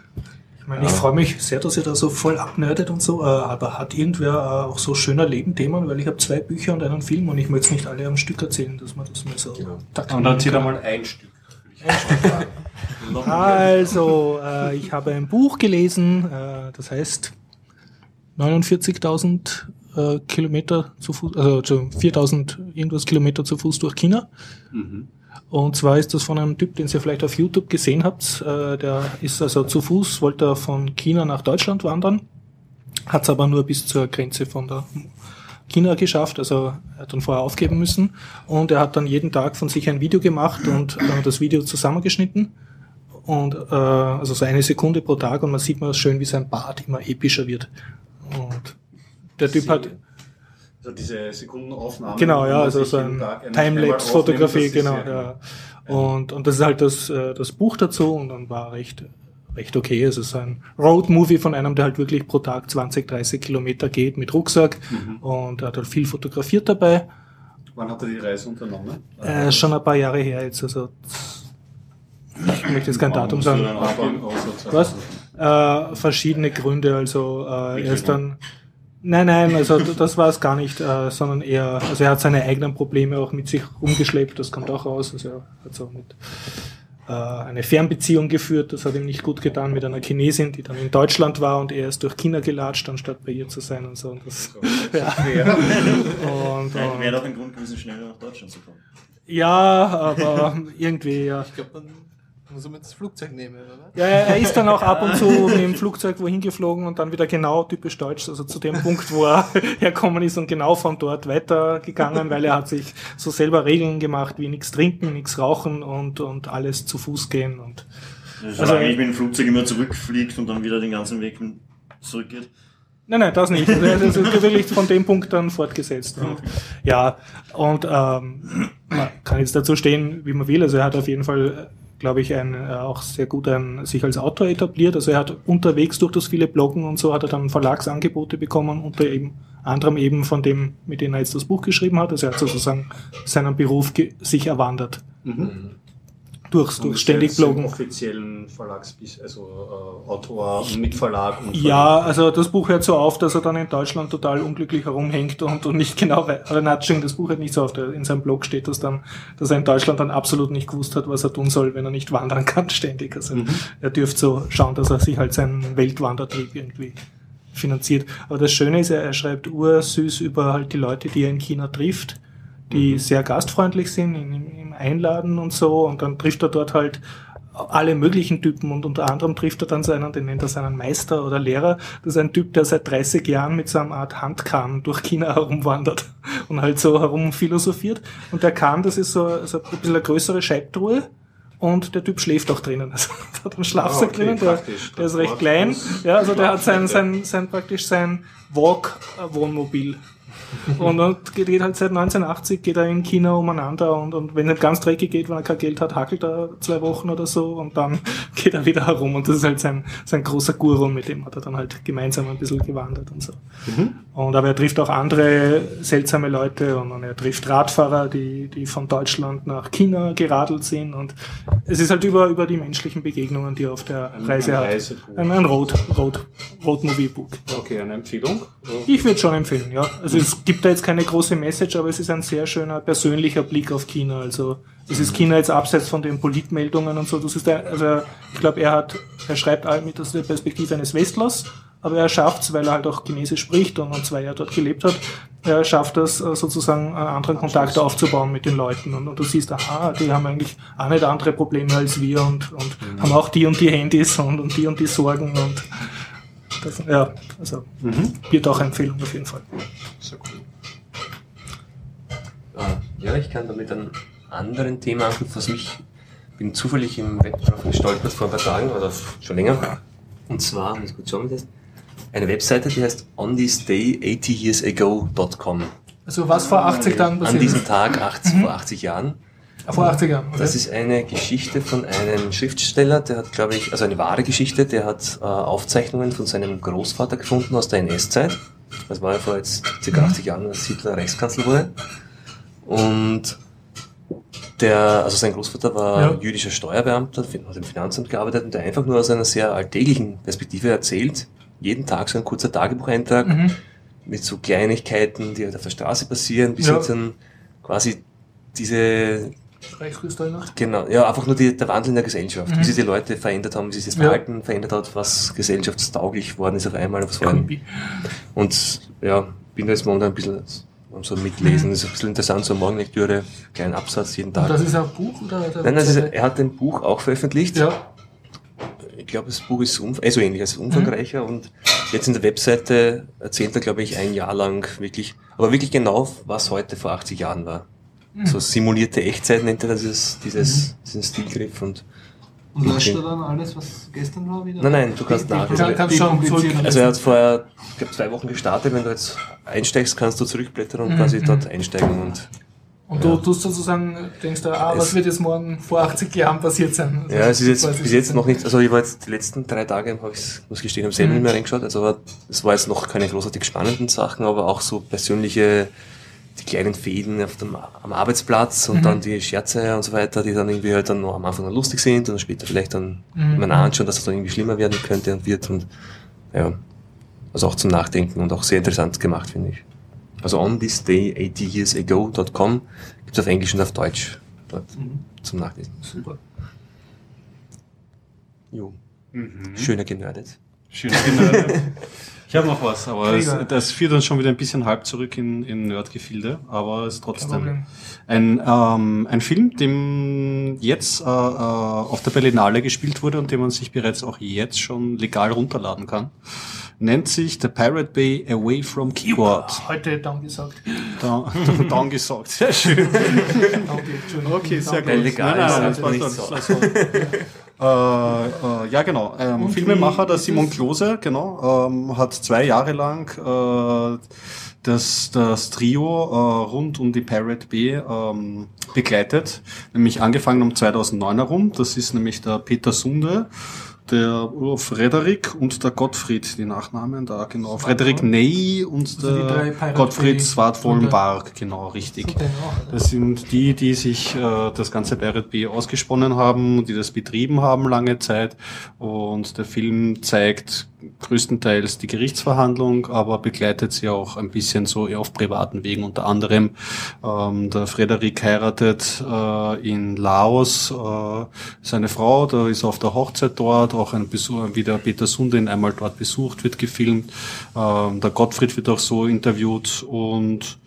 Ich meine, ich freue mich sehr, dass ihr da so voll abnerdet und so, äh, aber hat irgendwer äh, auch so schöner Leben-Themen, weil ich habe zwei Bücher und einen Film und ich möchte es nicht alle am Stück erzählen, dass man das mal so genau. Und dann zieht einmal ein Stück. also, äh, ich habe ein Buch gelesen, äh, das heißt 49.000 äh, Kilometer zu Fuß, also 4.000 irgendwas Kilometer zu Fuß durch China. Mhm. Und zwar ist das von einem Typ, den ihr vielleicht auf YouTube gesehen habt. Äh, der ist also zu Fuß, wollte von China nach Deutschland wandern, hat es aber nur bis zur Grenze von der China geschafft, also er hat dann vorher aufgeben müssen. Und er hat dann jeden Tag von sich ein Video gemacht und äh, das Video zusammengeschnitten. Und äh, also so eine Sekunde pro Tag und man sieht mal schön, wie sein Bart immer epischer wird. Und der Typ hat also diese Sekundenaufnahme. Genau, ja, also so ein Timelapse-Fotografie, genau, ja. ja. Und, und das ist halt das, äh, das Buch dazu und dann war recht, recht okay. Es ist ein Road-Movie von einem, der halt wirklich pro Tag 20, 30 Kilometer geht mit Rucksack mhm. und hat halt viel fotografiert dabei. Wann hat er die Reise unternommen? Äh, schon ein paar Jahre her jetzt, also ich möchte jetzt kein Datum sagen. Was? Äh, verschiedene Gründe, also äh, er ist dann Nein, nein, also das war es gar nicht, äh, sondern eher, also er hat seine eigenen Probleme auch mit sich umgeschleppt, das kommt auch raus. Also er hat so mit äh, eine Fernbeziehung geführt, das hat ihm nicht gut getan mit einer Chinesin, die dann in Deutschland war und er ist durch China gelatscht, anstatt bei ihr zu sein und so. Und das, ja. und, und, Wäre doch ein Grund gewesen, schneller nach Deutschland zu kommen. Ja, aber irgendwie, ja. Ich glaube, muss er mit das Flugzeug nehmen, oder? Ja, er ist dann auch ab und zu mit dem Flugzeug wohin geflogen und dann wieder genau typisch deutsch, also zu dem Punkt, wo er herkommen ist und genau von dort weitergegangen, weil er hat sich so selber Regeln gemacht, wie nichts trinken, nichts rauchen und, und alles zu Fuß gehen und. Also, also eigentlich mit dem Flugzeug immer zurückfliegt und dann wieder den ganzen Weg zurückgeht. Nein, nein, das nicht. Es ist wirklich von dem Punkt dann fortgesetzt. Und, ja, und ähm, man kann jetzt dazu stehen, wie man will. Also er hat auf jeden Fall glaube ich, ein, äh, auch sehr gut ein, sich als Autor etabliert. Also er hat unterwegs durch das viele Bloggen und so hat er dann Verlagsangebote bekommen, unter eben, anderem eben von dem, mit dem er jetzt das Buch geschrieben hat. Also er hat sozusagen seinen Beruf sich erwandert. Mhm durchs, durch ständig bloggen. offiziellen Verlags, also äh, Autor mit Verlag und Ja, also das Buch hört so auf, dass er dann in Deutschland total unglücklich herumhängt und, und nicht genau weiß, nein, das Buch hört nicht so auf, in seinem Blog steht das dann, dass er in Deutschland dann absolut nicht gewusst hat, was er tun soll, wenn er nicht wandern kann ständig. Also mhm. er dürfte so schauen, dass er sich halt seinen Weltwandertrieb irgendwie finanziert. Aber das Schöne ist, er, er schreibt ursüß über halt die Leute, die er in China trifft, die mhm. sehr gastfreundlich sind, im, Einladen und so. Und dann trifft er dort halt alle möglichen Typen und unter anderem trifft er dann seinen, den nennt er seinen Meister oder Lehrer. Das ist ein Typ, der seit 30 Jahren mit so einer Art Handkahn durch China herumwandert und halt so herum philosophiert. Und der Kahn, das ist so, so ein bisschen eine größere Scheibtruhe und der Typ schläft auch drinnen. Also der hat einen Schlafsack oh, okay, drinnen, der, der ist recht klein. Ja, also der hat sein, sein, sein praktisch sein Walk-Wohnmobil und dann geht, halt seit 1980 geht er in China umeinander und, und wenn es ganz dreckig geht, wenn er kein Geld hat, hackelt er zwei Wochen oder so und dann geht er wieder herum und das ist halt sein, sein großer Guru, mit dem hat er dann halt gemeinsam ein bisschen gewandert und so. Mhm. Und aber er trifft auch andere seltsame Leute und, und er trifft Radfahrer, die, die von Deutschland nach China geradelt sind und es ist halt über, über die menschlichen Begegnungen, die er auf der ein, Reise ein hat. Ein, ein Road, Road, Road Movie Book. Okay, eine Empfehlung? Ich würde schon empfehlen, ja. Also es gibt da jetzt keine große Message, aber es ist ein sehr schöner persönlicher Blick auf China. Also es ist China jetzt abseits von den Politmeldungen und so. Das ist ein, also ich glaube, er hat, er schreibt all mit aus der Perspektive eines Westlers, aber er schafft es, weil er halt auch Chinesisch spricht und, und zwei Jahre dort gelebt hat, er schafft es äh, sozusagen einen anderen Kontakt aufzubauen mit den Leuten und, und, du siehst, aha, die haben eigentlich auch nicht andere Probleme als wir und, und mhm. haben auch die und die Handys und, und die und die Sorgen und das, ja, also mhm. wird auch Empfehlung auf jeden Fall. Sehr cool. Ja, ich kann damit ein anderen Thema anknüpfen, was mich, bin zufällig im Web drauf gestolpert vor ein paar Tagen oder schon länger. Und zwar, muss ich wie das eine Webseite, die heißt onthisday80yearsago.com. Also was vor 80 Tagen passiert? An diesem Tag, 80, mhm. vor 80 Jahren. Vor 80 Jahren. Okay. Das ist eine Geschichte von einem Schriftsteller, der hat, glaube ich, also eine wahre Geschichte, der hat äh, Aufzeichnungen von seinem Großvater gefunden aus der NS-Zeit. Das war ja vor jetzt ca. 80 Jahren, als Hitler Reichskanzler wurde. Und der, also sein Großvater war ja. jüdischer Steuerbeamter, hat im Finanzamt gearbeitet und der einfach nur aus einer sehr alltäglichen Perspektive erzählt, jeden Tag so ein kurzer Tagebucheintrag mhm. mit so Kleinigkeiten, die halt auf der Straße passieren, bis ja. dann quasi diese Reichskristallnacht? Genau, ja, einfach nur die, der Wandel in der Gesellschaft, mhm. wie sich die Leute verändert haben, wie sich das Verhalten ja. verändert hat, was gesellschaftstauglich worden ist auf einmal, was allem. Und ja, bin da jetzt momentan ein bisschen und so mitlesen. Das ist ein bisschen interessant, so Morgenlektüre, kleinen Absatz jeden Tag. Und das ist ein Buch? Oder Nein, ist, er hat ein Buch auch veröffentlicht. Ja. Ich glaube, das Buch ist umf also ähnlich, also umfangreicher mhm. und jetzt in der Webseite erzählt er, glaube ich, ein Jahr lang wirklich, aber wirklich genau, was heute vor 80 Jahren war. Mhm. So simulierte Echtzeit nennt er das, dieses, dieses, mhm. diesen Stilgriff und und löscht er dann alles, was gestern war wieder? Nein, nein, du kannst nachlesen. Kannst schon also er hat vorher, ich glaube, zwei Wochen gestartet. Wenn du jetzt einsteigst, kannst du zurückblättern und mhm. quasi dort einsteigen. Und, und du ja. tust sozusagen, denkst du, ah, was es wird jetzt morgen vor 80 Jahren passiert sein? Also ja, es ist jetzt bis jetzt noch nicht, also ich war jetzt die letzten drei Tage, habe ich muss gestehen, habe selber mhm. nicht mehr reingeschaut. Also es war jetzt noch keine großartig spannenden Sachen, aber auch so persönliche die kleinen Fäden auf dem, am Arbeitsplatz und mhm. dann die Scherze und so weiter, die dann irgendwie halt dann noch am Anfang dann lustig sind und später vielleicht dann mhm. man anschauen, dass es dann irgendwie schlimmer werden könnte und wird und ja, also auch zum Nachdenken und auch sehr interessant gemacht, finde ich. Also on this day 80 years ago.com gibt es auf Englisch und auf Deutsch dort mhm. zum Nachlesen. Super. Jo. Mhm. Schöner genördet. Schöner genördet. Ich habe noch was, aber es, das führt uns schon wieder ein bisschen halb zurück in, in Nerdgefilde, aber es ist trotzdem ein, ähm, ein Film, dem jetzt äh, äh, auf der Berlinale gespielt wurde und den man sich bereits auch jetzt schon legal runterladen kann. Nennt sich The Pirate Bay Away from Keyboard. Heute Down gesagt. Down, down gesagt, sehr schön. okay, sehr gut. Legal nein, nein, nein, das war, das, das, äh, äh, ja, genau. Ähm, Filmemacher, der Simon Klose, genau, ähm, hat zwei Jahre lang äh, das, das Trio äh, rund um die Pirate Bay ähm, begleitet. Nämlich angefangen um 2009 herum. Das ist nämlich der Peter Sunde, der Frederik und der Gottfried, die Nachnamen da, genau. Frederik Ney und also der Gottfried Swartvollenbarg, genau, richtig. Das sind die, die sich äh, das ganze Pirate Bay ausgesponnen haben, die das betrieben haben lange Zeit. Und der Film zeigt größtenteils die Gerichtsverhandlung, aber begleitet sie auch ein bisschen so auf privaten Wegen. Unter anderem ähm, der Frederik heiratet äh, in Laos äh, seine Frau, da ist auf der Hochzeit dort, auch ein Besuch, wie der Peter Sundin einmal dort besucht, wird gefilmt. Ähm, der Gottfried wird auch so interviewt und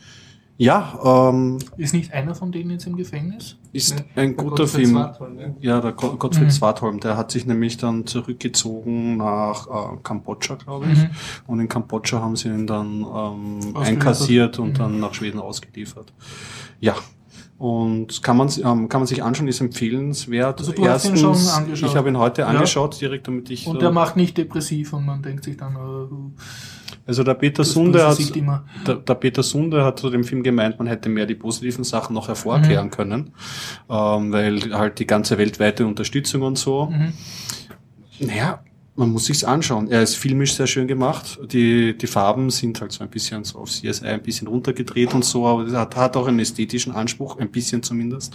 ja, ähm, Ist nicht einer von denen jetzt im Gefängnis? ist Ja, ein guter Gottfried Film. Swartholm, ja. Ja, der Go- Gottfried Mhm. Swartholm, der hat sich nämlich dann zurückgezogen nach äh, Kambodscha, glaube ich. Mhm. Und in Kambodscha haben sie ihn dann ähm, einkassiert und Mhm. dann nach Schweden ausgeliefert. Ja. Und kann man, ähm, kann man sich anschauen, ist empfehlenswert. Also du hast ihn schon angeschaut. Ich habe ihn heute Ja. angeschaut, direkt damit ich. Und äh, der macht nicht depressiv und man denkt sich dann, äh, also der Peter das Sunde hat, der, der Peter Sunde hat zu dem Film gemeint, man hätte mehr die positiven Sachen noch hervorkehren Mhm. können, ähm, weil halt die ganze weltweite Unterstützung und so. Mhm. Naja, man muss sich's anschauen. Er ist filmisch sehr schön gemacht. Die, die Farben sind halt so ein bisschen so auf CSI ein bisschen runtergedreht und so, aber es hat, hat auch einen ästhetischen Anspruch, ein bisschen zumindest.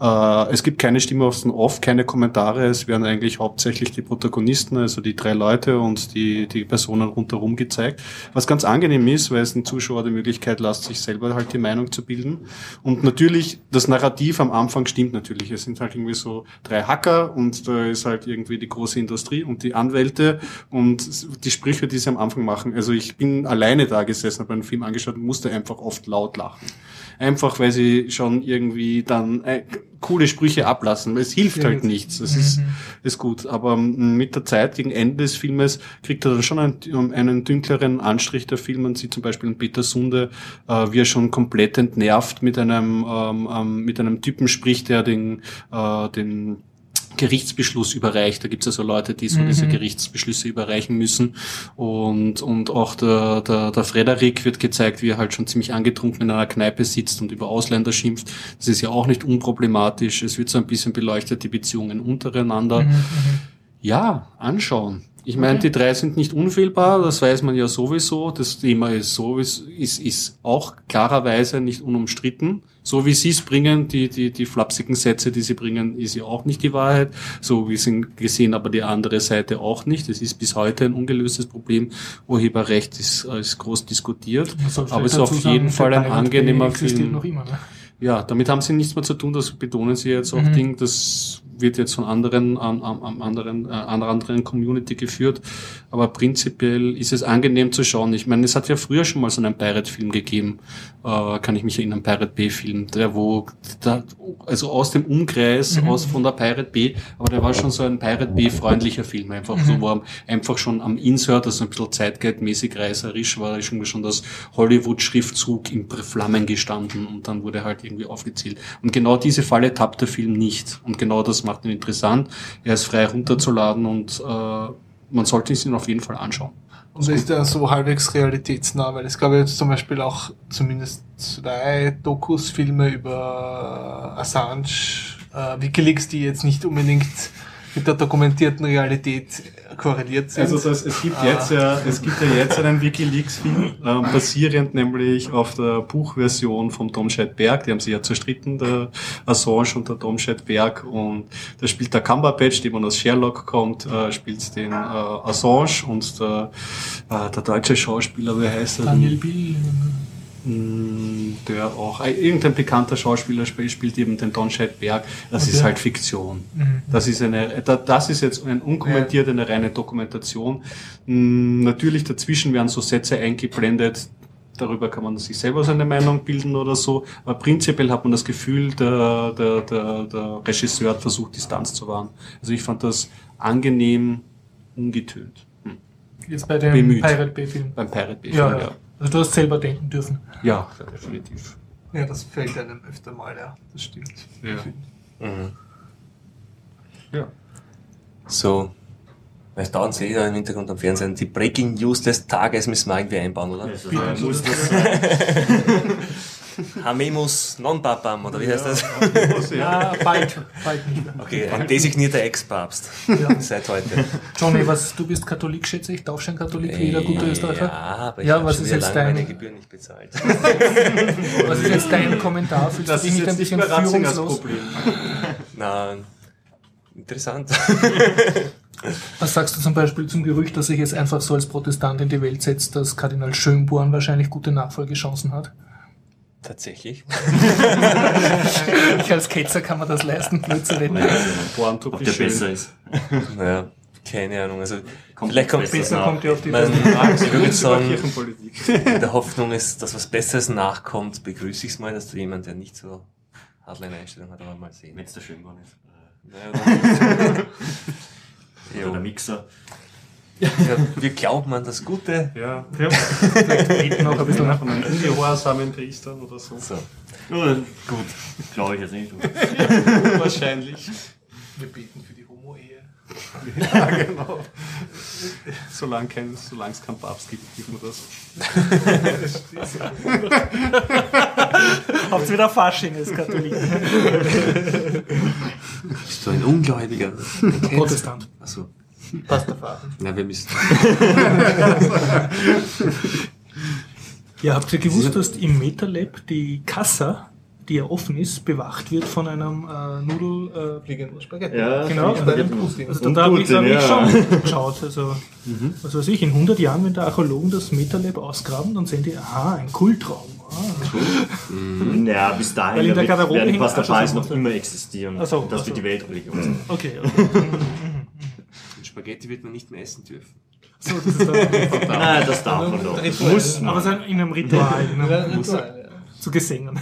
Äh, es gibt keine Stimme auf den Off, keine Kommentare. Es werden eigentlich hauptsächlich die Protagonisten, also die drei Leute und die, die Personen rundherum gezeigt. Was ganz angenehm ist, weil es den Zuschauer die Möglichkeit lässt, sich selber halt die Meinung zu bilden. Und natürlich, das Narrativ am Anfang stimmt natürlich. Es sind halt irgendwie so drei Hacker und da ist halt irgendwie die große Industrie und die Anwälte und die Sprüche, die sie am Anfang machen. Also ich bin alleine da gesessen, habe einen Film angeschaut und musste einfach oft laut lachen. Einfach, weil sie schon irgendwie dann äh, coole Sprüche ablassen. Es hilft halt nichts. Es ist, ist gut. Aber ähm, mit der Zeit, gegen Ende des Filmes, kriegt er dann schon einen, einen dünkleren Anstrich der Film. Man sieht zum Beispiel in Peter Sunde, äh, wie er schon komplett entnervt mit einem, ähm, ähm, mit einem Typen spricht, der den, äh, den Gerichtsbeschluss überreicht. Da gibt es also Leute, die so diese Gerichtsbeschlüsse überreichen müssen. Und, und auch der, der, der Frederik wird gezeigt, wie er halt schon ziemlich angetrunken in einer Kneipe sitzt und über Ausländer schimpft. Das ist ja auch nicht unproblematisch. Es wird so ein bisschen beleuchtet, die Beziehungen untereinander. Ja, anschauen. Ich meine, die drei sind nicht unfehlbar, das weiß man ja sowieso. Das Thema ist sowieso, ist, ist auch klarerweise nicht unumstritten. So wie sie es bringen, die, die, die flapsigen Sätze, die sie bringen, ist ja auch nicht die Wahrheit. So wie sie gesehen aber die andere Seite auch nicht. Es ist bis heute ein ungelöstes Problem. Urheberrecht ist, äh, ist groß diskutiert. Soll Aber es ist auf jeden Fall ein angenehmer Film. noch immer, ne? Ja, damit haben sie nichts mehr zu tun, das betonen sie jetzt auch Mhm. Ding, das wird jetzt von anderen, an, an, an anderen, äh, einer anderen Community geführt. Aber prinzipiell ist es angenehm zu schauen. Ich meine, es hat ja früher schon mal so einen Pirate-Film gegeben, äh, kann ich mich erinnern, Pirate Bay-Film, der wo, da, also aus dem Umkreis, aus von der Pirate Bay, aber der war schon so ein Pirate Bay-freundlicher Film, einfach so, wo einfach schon am Insert, also ein bisschen zeitgeldmäßig reißerisch war, schon schon das Hollywood-Schriftzug in Flammen gestanden und dann wurde halt irgendwie aufgezählt. Und genau diese Falle tappt der Film nicht. Und genau das macht ihn interessant. Er ist frei runterzuladen und äh, man sollte es ihn auf jeden Fall anschauen. Und ist der so halbwegs realitätsnah, weil es gab jetzt zum Beispiel auch zumindest zwei Dokus, Filme über Assange, äh, Wikileaks, die jetzt nicht unbedingt mit der dokumentierten Realität korreliert sind. Also das, es gibt jetzt ja, es gibt ja jetzt einen WikiLeaks-Film, ähm, basierend nämlich auf der Buchversion vom Tom Berg. Die haben sich ja zerstritten, der Assange und der Tom Berg. Und da spielt der Cumberbatch, der man aus Sherlock kommt, äh, spielt den äh, Assange und der, äh, der deutsche Schauspieler, wie heißt er? Daniel Bill. Mm, der auch, äh, irgendein bekannter Schauspieler spielt, spielt eben den Don Berg. Das ist Okay. halt Fiktion. Das ist eine, da- das ist jetzt ein unkommentiert eine reine Dokumentation. Mm, Natürlich dazwischen werden so Sätze eingeblendet. Darüber kann man sich selber seine Meinung bilden oder so. Aber prinzipiell hat man das Gefühl, der, der, der, der Regisseur hat versucht, Distanz zu wahren. Also ich fand das angenehm ungetönt. Hm. Jetzt bei dem Bemüht. Pirate Bay Film. Beim Pirate Bay. Ja, ja. Also du hast selber denken dürfen. Ja, definitiv. ja, das fällt einem öfter mal, ja, das stimmt. Ja. Ja. So, weil es dauernd sehe ich da im Hintergrund am Fernsehen, die Breaking News des Tages müssen wir irgendwie einbauen, oder? muss das sein. Hamemus non papam, oder wie heißt das? Ja, bald. Bald nicht mehr. Okay, ein designierter Ex-Papst. Ja. Seit heute. Johnny, was, du bist Katholik, schätze ich, Taufschein-Katholik wie jeder gute Österreicher. Ja, aber ich Ja, habe was schon ist jetzt lange dein- meine Gebühren nicht bezahlt. Was ist jetzt dein Kommentar? Fühlst du dich nicht ein bisschen führungslos? Problem. Na, interessant. Was sagst du zum Beispiel zum Gerücht, dass sich jetzt einfach so als Protestant in die Welt setzt, dass Kardinal Schönborn wahrscheinlich gute Nachfolgechancen hat? Tatsächlich. ich als Ketzer kann man das leisten, blöd zu reden. Ob der besser ist. Naja, keine Ahnung. Also Kommt vielleicht kommt besser Besser nach. kommt ihr auf die man, ich würde sagen, in der Hoffnung ist, dass was Besseres nachkommt, begrüße ich es mal, dass du jemand, der nicht so Hardline-Einstellung hat, aber mal sehen. Wenn es der Schönborn ist. Naja, Oder der Mixer. Ja, wir glauben an das Gute. Ja, Ja, vielleicht beten noch ein bisschen nach. von einem ungehorsamen Priestern oder so. So. Ja, gut, glaube ich jetzt nicht. Wahrscheinlich. Wir beten für die Homo-Ehe. Ja, genau. Solange kein, solange es keinen Papst gibt, gibt man das. Habt ihr wieder Fasching als Katholik? Bist du ein Ungläubiger? Protestant. Achso. Pastafari. Na, wir müssen. Ja, habt ihr gewusst, dass im MetaLab die Kassa, die ja offen ist, bewacht wird von einem äh, Nudel... Äh, Fliegende Spaghetti. Ja, Genau. Putin. also Und da habe ich, hab ja. schon geschaut. Also, was weiß ich, in 100 Jahren, wenn der Archäologen das MetaLab ausgraben, dann sehen die, aha, ein Kultraum. Ah, Ja, bis dahin Weil in der wird- Garderobe werden hängen Pastafaris Asche- noch immer existieren. So, das ach wird die Weltreligion sein. okay, okay. Spaghetti wird man nicht mehr essen dürfen. So, das ist dann, Nein, das darf man doch. Muss aber so in einem Ritual, in Ja, einem, Ritual, ja. zu Gesängen.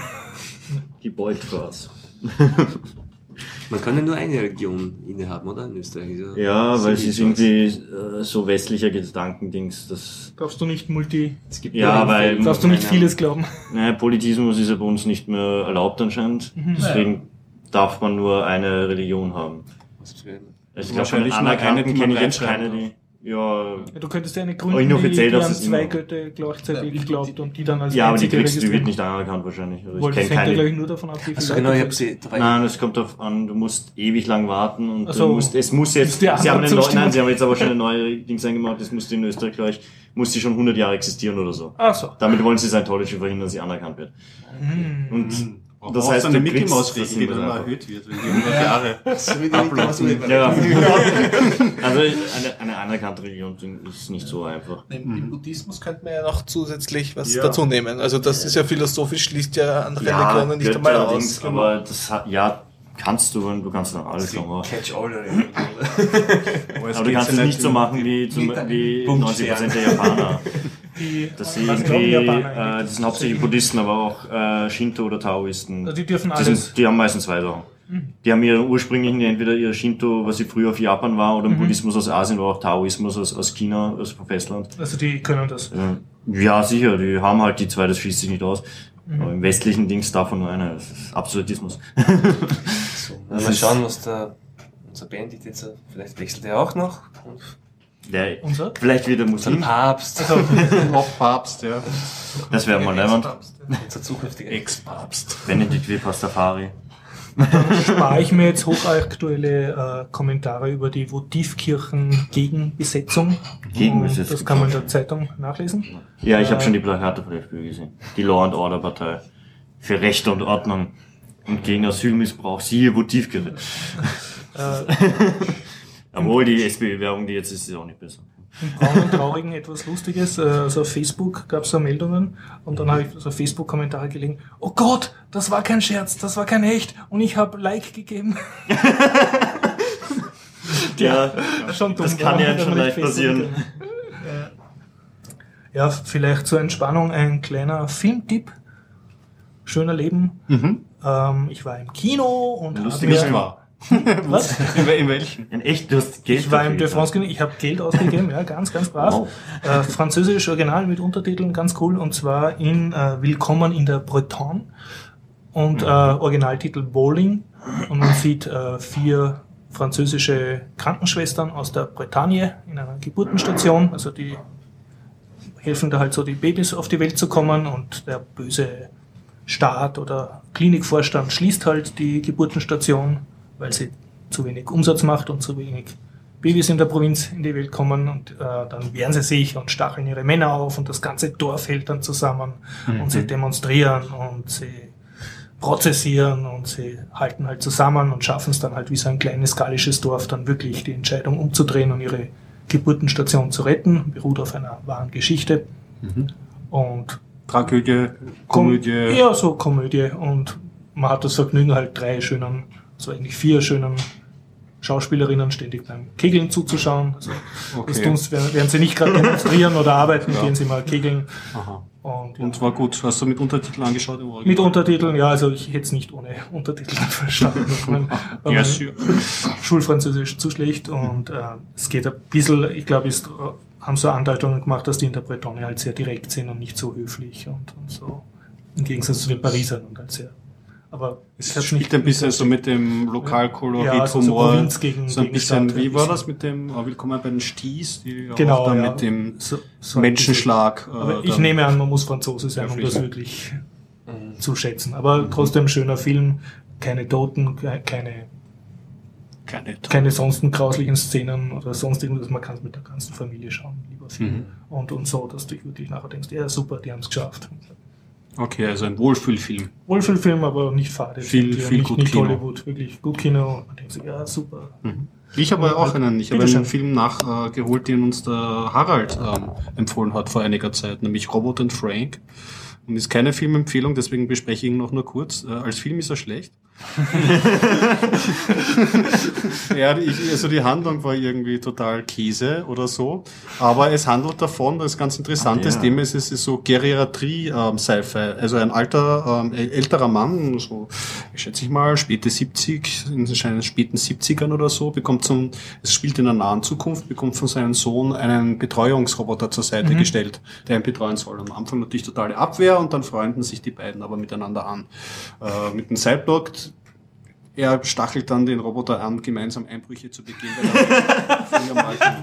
Die Beutfraß. Man kann ja nur eine Religion innehaben, oder? In Österreich. ist Ja, weil es ist irgendwie äh, so westlicher Gedankendings. Das, Darfst du nicht multi, Es gibt ja, weil darfst du nicht Nein, vieles glauben. naja, Politismus ist ja bei uns nicht mehr erlaubt anscheinend. Deswegen darf man nur eine Religion haben. Also ich glaube, von Wahrscheinlich nur eine, anerkannten die kenne ich jetzt keine, die... Ja, Ja, du könntest ja eine gründen, die, die an du es zwei Götter gleichzeitig glaubt und die dann als ja aber die kriegst, die wird nicht anerkannt wahrscheinlich. Also Weil ich das kenne hängt ja, glaube keine. ich, nur davon ab, wie viele Also genau, ich du habe sie. War Nein, es kommt darauf an, du musst ewig lang warten und Ach du musst, es muss jetzt, die sie haben, Antwort eine neue, zustimmen? nein, sie haben jetzt aber schon eine neue Dings eingebaut, das musste in Österreich, glaube ich, muss sie schon 100 Jahre existieren oder so. Ach so. Damit wollen sie Scientology verhindern, dass sie anerkannt wird. Hm. Und Aber das heißt, eine Mickey Maus das Regel, die dann einfach- erhöht wird, wenn die 100 Jahre Mickey Ja. also eine, eine anerkannte Religion ist nicht so einfach. Im, Im Buddhismus könnte man ja noch zusätzlich was Ja. dazu nehmen. Also das ist ja philosophisch, schließt ja andere Religionen nicht einmal aus. Dings, aber das hat, ja, kannst du, und du kannst dann alles sagen. Aber. Aber, es aber du kannst ja es nicht so machen wie, zum, wie einem 90% der Japaner. Die, Das sind irgendwie, äh, das sind hauptsächlich Buddhisten, aber auch äh, Shinto oder Taoisten. Also die dürfen Die, alles. sind, die haben meistens zwei Sachen. Die haben ihre ursprünglichen, entweder ihr Shinto, was sie früher auf Japan war, oder Buddhismus aus Asien, oder auch Taoismus aus, aus China, aus vom Festland. Also die können das. Ja, sicher, die haben halt die zwei, das schließt sich nicht aus. Aber im westlichen Dings davon nur einer. Das ist Absolutismus. Also mal schauen, was der, unser Bandit jetzt, vielleicht wechselt er auch noch. Der, Unser? vielleicht wieder der Muslim. Papst, Auch Papst, ja. Das wäre mal leibend. unser zukünftiger Ex-Papst. Benedikt wie Pastafari. Spare ich mir jetzt hochaktuelle äh, Kommentare über die Votivkirchen-Gegenbesetzung. Gegenbesetzung. Das kann man in der Zeitung nachlesen. Ja, ich habe Äh, schon die Plakate von der FPÖ gesehen. Die Law and Order Partei. Für Rechte und Ordnung. Und gegen Asylmissbrauch. Siehe Votivkirche. Äh, Obwohl die SPÖ-Werbung, die jetzt ist, ist auch nicht besser. Im braunen Traurigen etwas Lustiges. Also auf Facebook gab es so Meldungen und dann habe ich so Facebook-Kommentare gelegen. Oh Gott, das war kein Scherz, das war kein echt und ich habe Like gegeben. Ja, schon dumm, das kann ja schon leicht nicht passieren. Ja. ja, vielleicht zur Entspannung ein kleiner Filmtipp. Schöner Leben. Ähm, ich war im Kino und Lustiges habe mir- war. Was? In, wel- in welchen? Ein echt, du hast Geld Ich war im De France ich habe Geld ausgegeben, ja, ganz, ganz brav. Wow. Äh, Französisch Original mit Untertiteln, ganz cool. Und zwar in äh, Willkommen in der Bretagne und äh, Originaltitel Bowling. Und man sieht äh, vier französische Krankenschwestern aus der Bretagne in einer Geburtenstation. Also die helfen da halt so, die Babys auf die Welt zu kommen und der böse Staat oder Klinikvorstand schließt halt die Geburtenstation, weil sie zu wenig Umsatz macht und zu wenig Babys in der Provinz in die Welt kommen und äh, dann wehren sie sich und stacheln ihre Männer auf und das ganze Dorf hält dann zusammen und sie demonstrieren und sie prozessieren und sie halten halt zusammen und schaffen es dann halt wie so ein kleines gallisches Dorf dann wirklich die Entscheidung umzudrehen und ihre Geburtenstation zu retten, beruht auf einer wahren Geschichte. Und Tragödie, Komödie. ja, so Komödie. Und man hat das Vergnügen, halt drei schönen, so eigentlich vier schönen Schauspielerinnen ständig beim Kegeln zuzuschauen. Also Okay. das tun's, während während sie nicht gerade demonstrieren oder arbeiten, gehen sie mal kegeln. Aha. Und, ja. Und war gut. Hast du mit Untertiteln angeschaut im Original? mit Untertiteln, ja, also ich hätte es nicht ohne Untertitel verstanden. Mein, weil Ja, mein sure. Schulfranzösisch zu schlecht und äh, es geht ein bisschen, ich glaube, ist, äh, haben so Andeutungen gemacht, dass die Interpretonen halt sehr direkt sind und nicht so höflich und, und so. Im Gegensatz zu den Parisern und halt sehr. Aber Es spielt ein bisschen so mit dem Lokalkolorit, Ja, also so Humor. Provinz gegen- so ein gegen bisschen, Stadt, wie war das mit dem äh, Willkommen bei den Sties, die Genau, auch da ja. mit dem so, so Menschenschlag. bisschen. Aber äh, ich dann- nehme an, man muss Franzose sein, um das wirklich zu schätzen. Aber trotzdem schöner Film, keine Toten, ke- keine keine keine sonstigen grauslichen Szenen oder sonst irgendwas. Man kann es mit der ganzen Familie schauen, lieber Film. Mhm. Und, und so, dass du dich wirklich nachher denkst, ja super, die haben es geschafft. Okay, also ein Wohlfühlfilm. Wohlfühlfilm, aber nicht fade. Viel- Ja, viel nicht, gut nicht Kino. Hollywood, wirklich gut Kino. Und man denkt sich, ja super. Ich habe auch einen, ich habe einen Film nachgeholt, den uns der Harald ähm, empfohlen hat vor einiger Zeit, nämlich Robot and Frank. Und ist keine Filmempfehlung, deswegen bespreche ich ihn noch nur kurz. Äh, als Film ist er schlecht. Ja, ich, also die Handlung war irgendwie total Käse oder so. Aber es handelt davon, das ist ganz interessantes ja. Thema, es ist, ist so Geriatrie-Sci-Fi. also ein alter, ähm, älterer Mann, so, ich schätze ich mal, späte 70, in den späten 70ern oder so, bekommt zum, es spielt in der nahen Zukunft, bekommt von seinem Sohn einen Betreuungsroboter zur Seite gestellt, der ihn betreuen soll. Am Anfang natürlich totale Abwehr und dann freunden sich die beiden aber miteinander an. Äh, mit dem Cyborg er stachelt dann den Roboter an, gemeinsam Einbrüche zu begehen.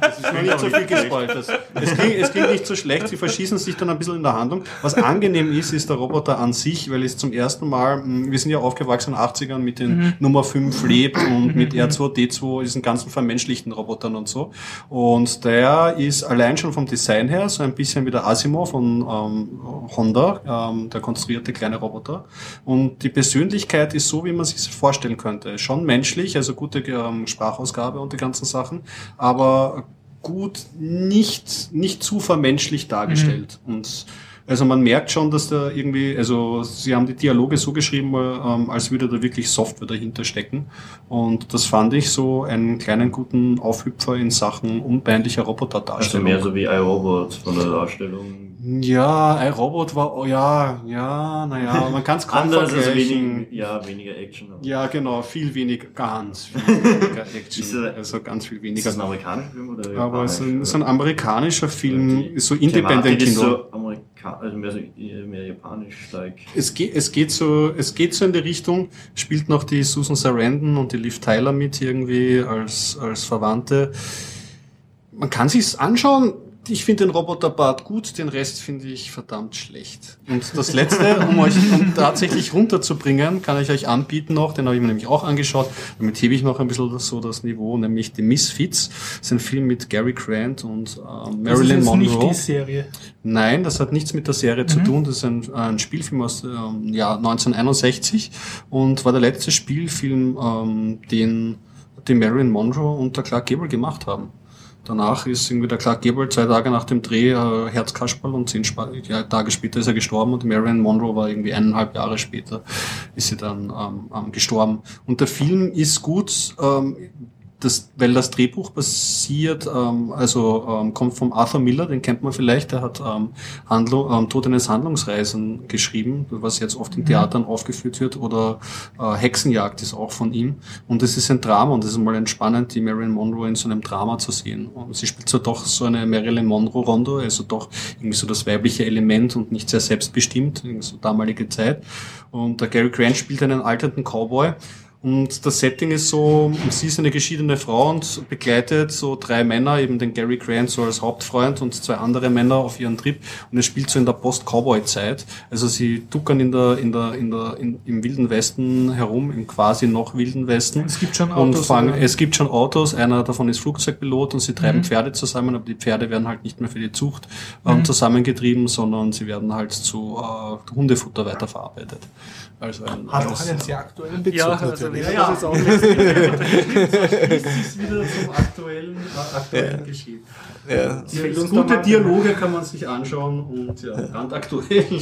Das ist nicht so viel gespoilt. Das- Es klingt, es klingt nicht so schlecht, sie verschießen sich dann ein bisschen in der Handlung. Was angenehm ist, ist der Roboter an sich, weil es zum ersten Mal, mh, wir sind ja aufgewachsen in den 80ern mit den Nummer 5 lebt und mit R2D2 diesen ganzen vermenschlichten Robotern und so. Und der ist allein schon vom Design her so ein bisschen wie der Asimov von ähm, Honda, ähm, der konstruierte kleine Roboter. Und die Persönlichkeit ist so, wie man sich vorstellen könnte. Schon menschlich, also gute ähm, Sprachausgabe und die ganzen Sachen, aber gut nicht, nicht zu vermenschlich dargestellt. Und also man merkt schon, dass da irgendwie, also sie haben die Dialoge so geschrieben, ähm, als würde da wirklich Software dahinter stecken. Und das fand ich so einen kleinen guten Aufhüpfer in Sachen unpeinlicher Also Roboterdarstellung. mehr so wie iRobot von der Darstellung. Ja, ein Robot war, oh ja, ja, naja, man kann es kaum Anders vergleichen. wenig, ja, weniger Action. Ja, genau, viel weniger, ganz viel weniger Action. Ist er- also ganz viel Ist weniger. das ein amerikanischer Film oder Aber es ist ein, ist ein amerikanischer Film, Die ist so Independent ist Kino. so Amerika also mehr, so, mehr japanisch, like. Es geht, es geht so, es geht so in die Richtung, spielt noch die Susan Sarandon und die Liv Tyler mit irgendwie als, als Verwandte. Man kann sich's anschauen. Ich finde den Roboterbart gut, den Rest finde ich verdammt schlecht. Und das letzte, um euch um tatsächlich runterzubringen, kann ich euch anbieten noch, den habe ich mir nämlich auch angeschaut. Damit hebe ich noch ein bisschen so das Niveau, nämlich The Misfits. Das ist ein Film mit Gary Grant und ähm, Das ist Marilyn jetzt nicht Monroe. die Serie. Nein, das hat nichts mit der Serie zu tun. Das ist ein, ein Spielfilm aus dem Jahr 1961 und war der letzte Spielfilm, ähm, den die Marilyn Monroe und der Clark Gable gemacht haben. Danach ist irgendwie der Clark Gable zwei Tage nach dem Dreh äh, Herzkasperl und zehn Spa ja, Tage später ist er gestorben und Marilyn Monroe war irgendwie eineinhalb Jahre später ist sie dann ähm, ähm, gestorben. Und der Film ist gut, ähm, das, weil das Drehbuch basiert, ähm, also ähm, kommt vom Arthur Miller, den kennt man vielleicht, der hat ähm, Handlung, ähm, Tod eines Handlungsreisen geschrieben, was jetzt oft in Theatern aufgeführt wird, oder äh, Hexenjagd ist auch von ihm. Und es ist ein Drama und es ist mal entspannend, die Marilyn Monroe in so einem Drama zu sehen. Und sie spielt zwar doch so eine Marilyn Monroe-Rondo, also doch irgendwie so das weibliche Element und nicht sehr selbstbestimmt, irgendwie so damalige Zeit. Und der Gary Grant spielt einen alternden Cowboy. Und das Setting ist so, sie ist eine geschiedene Frau und begleitet so drei Männer, eben den Gary Grant so als Hauptfreund und zwei andere Männer auf ihren Trip. Und es spielt so in der Post-Cowboy-Zeit. Also sie duckern in der, in der, in der, in, im Wilden Westen herum, im quasi noch Wilden Westen. Es gibt schon Und Autos, fangen, oder? es gibt schon Autos, einer davon ist Flugzeugpilot und sie treiben Mhm. Pferde zusammen, aber die Pferde werden halt nicht mehr für die Zucht ähm, Mhm. zusammengetrieben, sondern sie werden halt zu äh, Hundefutter weiterverarbeitet. Also ein, Hat auch einen sehr aktuellen Bezug Ja, also natürlich. wenn Ja, das jetzt auch ist wieder zum aktuellen, aktuellen Geschehen. Ja. Gute Dialoge kann man sich anschauen und ja, brandaktuell.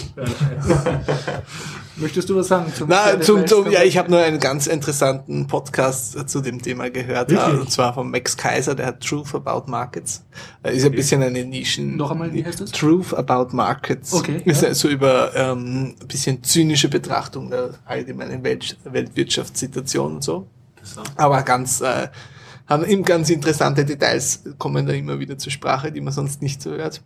Möchtest du was sagen? Zum Na, zum, zum, ja, ich habe nur einen ganz interessanten Podcast äh, zu dem Thema gehört, Wirklich? äh, und zwar von Max Kaiser, der hat Truth About Markets. Äh, Ist ein bisschen eine Nischen. Noch einmal, wie heißt das? Truth About Markets. Okay, Ist ja. also über ähm, ein bisschen zynische Betrachtung der allgemeinen Welt, Weltwirtschaftssituation und so. Aber ganz, äh, eben ganz interessante Details, kommen da immer wieder zur Sprache, die man sonst nicht so hört.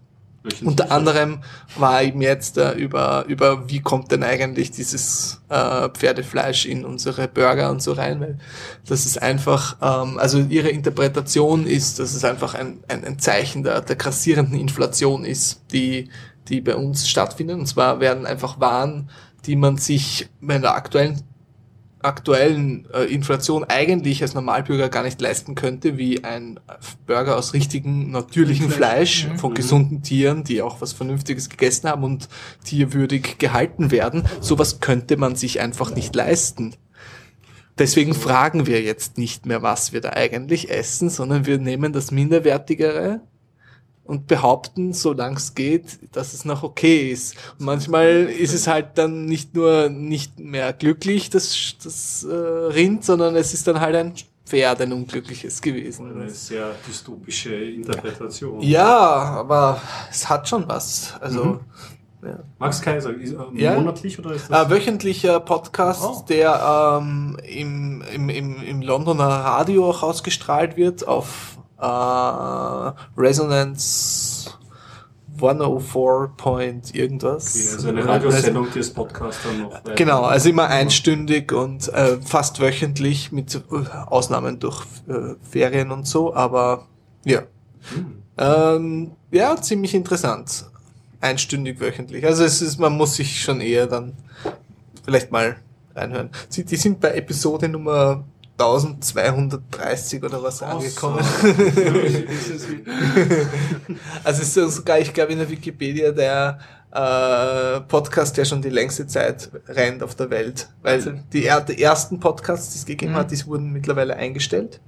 Unter anderem war eben jetzt äh, über, über wie kommt denn eigentlich dieses äh, Pferdefleisch in unsere Burger und so rein, weil das ist einfach, ähm, also ihre Interpretation ist, dass es einfach ein, ein, ein Zeichen der, der grassierenden Inflation ist, die, die bei uns stattfindet. Und zwar werden einfach Waren, die man sich bei der aktuellen aktuellen äh, Inflation eigentlich als Normalbürger gar nicht leisten könnte, wie ein Burger aus richtigem, natürlichem Fleisch von gesunden Tieren, die auch was Vernünftiges gegessen haben und tierwürdig gehalten werden. Sowas könnte man sich einfach nicht leisten. Deswegen fragen wir jetzt nicht mehr, was wir da eigentlich essen, sondern wir nehmen das Minderwertigere und behaupten, solange es geht, dass es noch okay ist. Und manchmal ist es halt dann nicht nur nicht mehr glücklich, das, das äh, Rind, sondern es ist dann halt ein Pferd, ein unglückliches gewesen. Eine sehr dystopische Interpretation. Ja, aber es hat schon was. Also ja. Max Kaiser, ist, äh, Ja. monatlich oder ist das? Äh, wöchentlicher Podcast, Oh. der ähm, im, im, im, im Londoner Radio auch ausgestrahlt wird auf äh, Resonance 104 Point irgendwas. Okay, also eine Radiosendung, die es Podcast dann noch weiter- Genau, also immer einstündig und äh, fast wöchentlich mit äh, Ausnahmen durch äh, Ferien und so, aber ja. Ähm, ja, ziemlich interessant. Einstündig wöchentlich. Also es ist, man muss sich schon eher dann vielleicht mal reinhören. Sie, die sind bei Episode Nummer 1230 oder was angekommen. Also es ist sogar, ich glaube, in der Wikipedia der äh, Podcast, der schon die längste Zeit rennt auf der Welt. Weil die, die ersten Podcasts, die es gegeben Mhm. hat, die wurden mittlerweile eingestellt.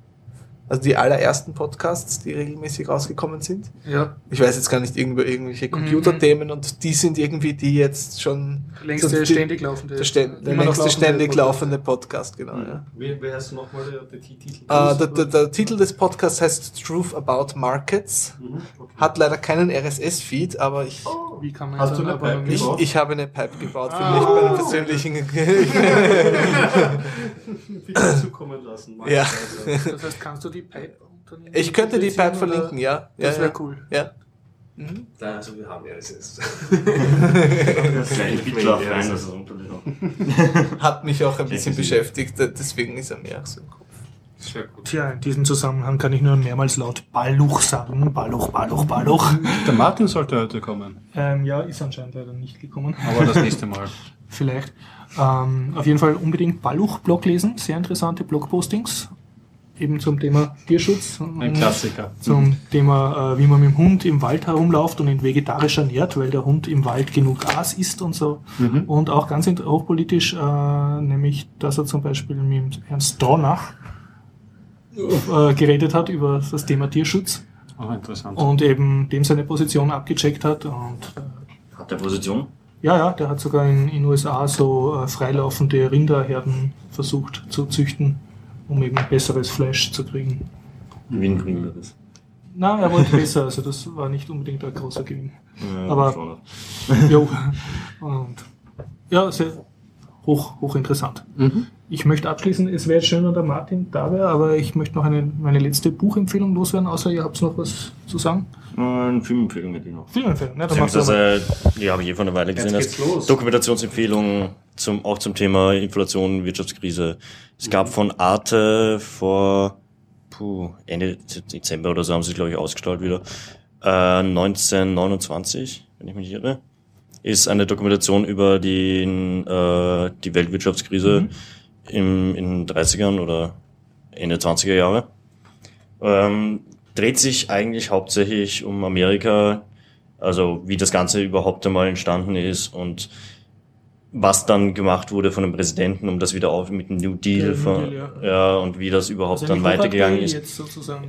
Also die allerersten Podcasts, die regelmäßig rausgekommen sind. Ja, Ich weiß jetzt gar nicht über irgendwelche Computerthemen und die sind irgendwie die jetzt schon längste so die- ständig laufende. der, stä- der längste laufende ständig Podcast. laufende Podcast, genau. Ja. Wie, wie heißt nochmal der, der Titel? Äh, der, der, der Titel des Podcasts heißt Truth About Markets. Mhm, okay. Hat leider keinen RSS-Feed, aber ich, Wie kann man Hast du ein eine Pipe ich, gebaut? ich habe eine Pipe gebaut für Ah. mich bei einem persönlichen. Bitte zukommen lassen. Ja. Das heißt, kannst du die Pipe unternehmen? ich könnte die Pipe verlinken, ja. ja Das wäre ja. cool. Ja. Nein, also wir haben. Kleine Bitlauf rein, das ist unterlich auch. Hat mich auch ein bisschen beschäftigt, deswegen ist er mir auch so im Kopf. Sehr gut. Tja, in diesem Zusammenhang kann ich nur mehrmals laut Balluch sagen. Balluch, Balluch, Balluch. Der Martin sollte heute kommen, ähm, ja, ist anscheinend leider nicht gekommen. aber das nächste Mal. Vielleicht. Ähm, auf jeden Fall unbedingt Balluch-Blog lesen. Sehr interessante Blogpostings. Eben zum Thema Tierschutz. Ein Klassiker. Zum Thema, äh, wie man mit dem Hund im Wald herumläuft und ihn vegetarisch ernährt, weil der Hund im Wald genug Gras isst und so. Und auch ganz hochpolitisch, äh, nämlich, dass er zum Beispiel mit Ernst Dornach äh, geredet hat über das Thema Tierschutz Ah, interessant. und eben dem seine Position abgecheckt hat. Und äh, Hat der Position? ja, ja, der hat sogar in den USA so äh, freilaufende Rinderherden versucht zu züchten, um eben besseres Fleisch zu kriegen. Gewinn bringt er er wollte besser, also das war nicht unbedingt ein großer Gewinn. Ja, Aber-. Jo. Und ja, sehr hoch, hochinteressant. Ich möchte abschließen, es wäre schön, wenn der Martin da wäre, aber ich möchte noch eine, meine letzte Buchempfehlung loswerden, außer ihr habt noch was zu sagen. Eine Filmempfehlung hätte ich noch. Filmempfehlung, ne? Dann machst du Beziehungsweise, die habe ich eh vor einer Weile gesehen. geht's als los. Dokumentationsempfehlung zum, auch zum Thema Inflation, Wirtschaftskrise. Es gab von Arte vor puh, Ende Dezember oder so haben sie es, glaube ich, ausgestrahlt wieder. Äh, 1929, wenn ich mich nicht irre. Ist eine Dokumentation über die, äh, die Weltwirtschaftskrise im, in den 30ern oder Ende 20er Jahre. Ähm, dreht sich eigentlich hauptsächlich um Amerika, also wie das Ganze überhaupt einmal entstanden ist und was dann gemacht wurde von dem Präsidenten, um das wieder auf mit dem New Deal, von, Deal, ja. und wie das überhaupt Also dann weitergegangen ist.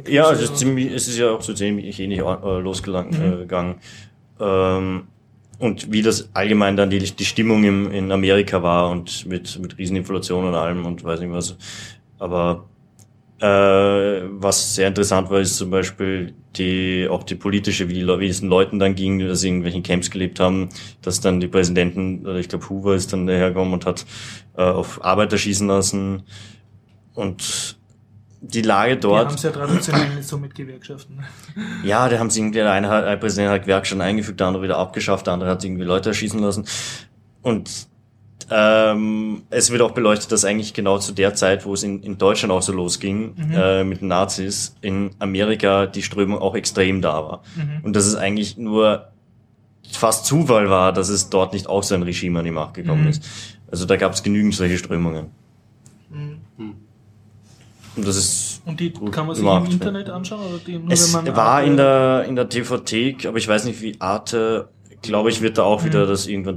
Ja, es ist, ziemlich, es ist ja auch so ziemlich ähnlich äh, losgegangen. Mhm. Äh, gegangen. ähm, und wie das allgemein dann die, die Stimmung im, in Amerika war und mit, mit Rieseninflation und allem und weiß nicht was. Aber äh, was sehr interessant war, ist zum Beispiel die, auch die politische, wie, die, wie es den Leuten dann ging, die das in irgendwelchen Camps gelebt haben, dass dann die Präsidenten, oder ich glaube Hoover ist dann dahergekommen und hat äh, auf Arbeiter schießen lassen und die Lage Die dort. haben es ja traditionell nicht so mit Gewerkschaften. Ja, der haben sie irgendwie, der eine hat, ein Präsident hat Gewerkschaften eingefügt, der andere wieder abgeschafft, der andere hat irgendwie Leute erschießen lassen. Und ähm, es wird auch beleuchtet, dass eigentlich genau zu der Zeit, wo es in, in Deutschland auch so losging, äh, mit den Nazis, in Amerika die Strömung auch extrem da war. Und dass es eigentlich nur fast Zufall war, dass es dort nicht auch so ein Regime an die Macht gekommen ist. Also da gab es genügend solche Strömungen. Und das ist Und die Gut kann man sich gemacht, im ja. Internet anschauen? Oder die, nur Es wenn man war Arte- in der, in der TV-Thek, aber ich weiß nicht, wie Arte, glaube ich, wird da auch wieder das irgendwann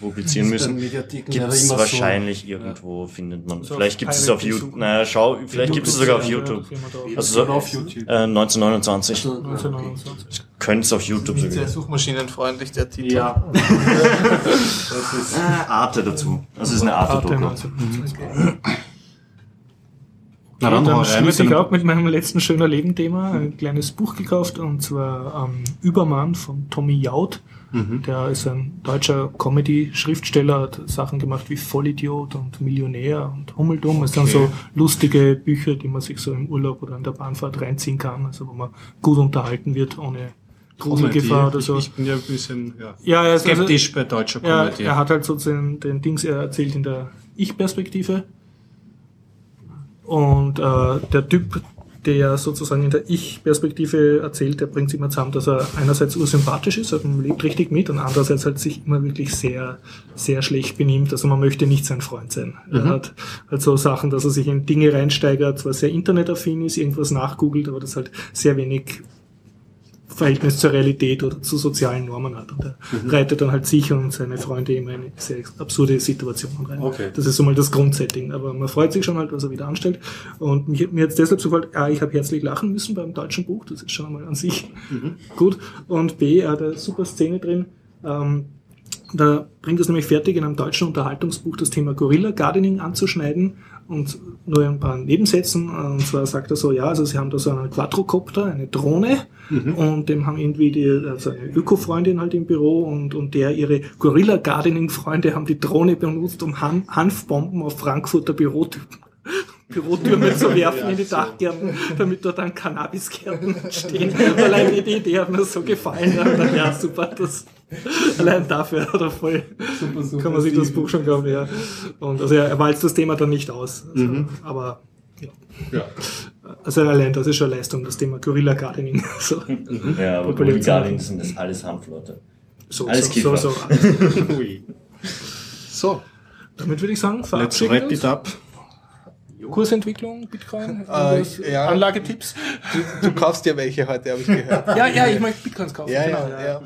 publizieren müssen. Gibt ja es immer so- wahrscheinlich irgendwo, findet man. Also auf vielleicht gibt es auf YouTube. Naja, schau, vielleicht gibt es es sogar auf Ja, YouTube. das auch. Also so, auf YouTube. Äh, 1929. 1929. Könnte es auf YouTube Nicht sehr sogar. suchmaschinenfreundlich, der Titel. Ja. Arte dazu. Das ist eine Arte Arte-Doku. 1929. Na dann, Dann schließe ich auch mit meinem letzten schöner Leben-Thema ein kleines Buch gekauft und zwar ähm, Übermann von Tommy Jaud. Mhm. Der ist ein deutscher Comedy-Schriftsteller, hat Sachen gemacht wie Vollidiot und Millionär und Hummeldumm. Es sind so lustige Bücher, die man sich so im Urlaub oder in der Bahnfahrt reinziehen kann, also wo man gut unterhalten wird, ohne Gruselgefahr oder so. Ich, ich bin ja ein bisschen ja, Ja, also- skeptisch bei deutscher Ja, Comedy. er hat halt sozusagen den Dings, er erzählt in der Ich-Perspektive. Und äh, der Typ, der sozusagen in der Ich-Perspektive erzählt, der bringt immer zusammen, dass er einerseits ursympathisch ist, also man lebt richtig mit, und andererseits halt sich immer wirklich sehr, sehr schlecht benimmt. Also man möchte nicht sein Freund sein. Er hat halt so Sachen, dass er sich in Dinge reinsteigert, zwar sehr internetaffin ist, irgendwas nachgoogelt, aber das halt sehr wenig Verhältnis zur Realität oder zu sozialen Normen hat. Und er reitet dann halt sich und seine Freunde immer in eine sehr absurde Situation rein. Okay. Das ist so mal das Grundsetting. Aber man freut sich schon halt, was er wieder anstellt. Und mich, mir jetzt deshalb so gefallen, A, ich habe herzlich lachen müssen beim deutschen Buch, das ist schon mal an sich gut. Und B, er hat eine super Szene drin. Ähm, da bringt es nämlich fertig, in einem deutschen Unterhaltungsbuch das Thema Gorilla Gardening anzuschneiden und nur ein paar Nebensätzen. Und zwar sagt er so, ja, also sie haben da so einen Quadrocopter, eine Drohne, und dem haben irgendwie die, also eine Öko-Freundin halt im Büro und, und der ihre Gorilla Gardening-Freunde haben die Drohne benutzt, um Han Hanfbomben auf Frankfurter Bürotypen Bürotürme zu werfen in die Dachgärten, damit dort dann Cannabisgärten stehen. Allein die, Idee hat mir so gefallen. Ja, dann, ja super, das, allein dafür hat er voll, kann man sich das Buch schon glauben, ja. Und also er, er walzt das Thema dann nicht aus. Also, Aber ja. Ja. Also allein das ist schon Leistung, das Thema Gorilla Gardening. So, Ja, aber machen. Garding sind das alles Hanfleute. so, Alles so, so, so. Ui. So, Damit würde ich sagen, let's verabschieden wrap wir it up. Kursentwicklung, Bitcoin, Äh, ja. Anlagetipps. Du, du kaufst ja welche heute, habe ich gehört. Ja, ja, ich möchte Bitcoins kaufen. Ja, genau, ja,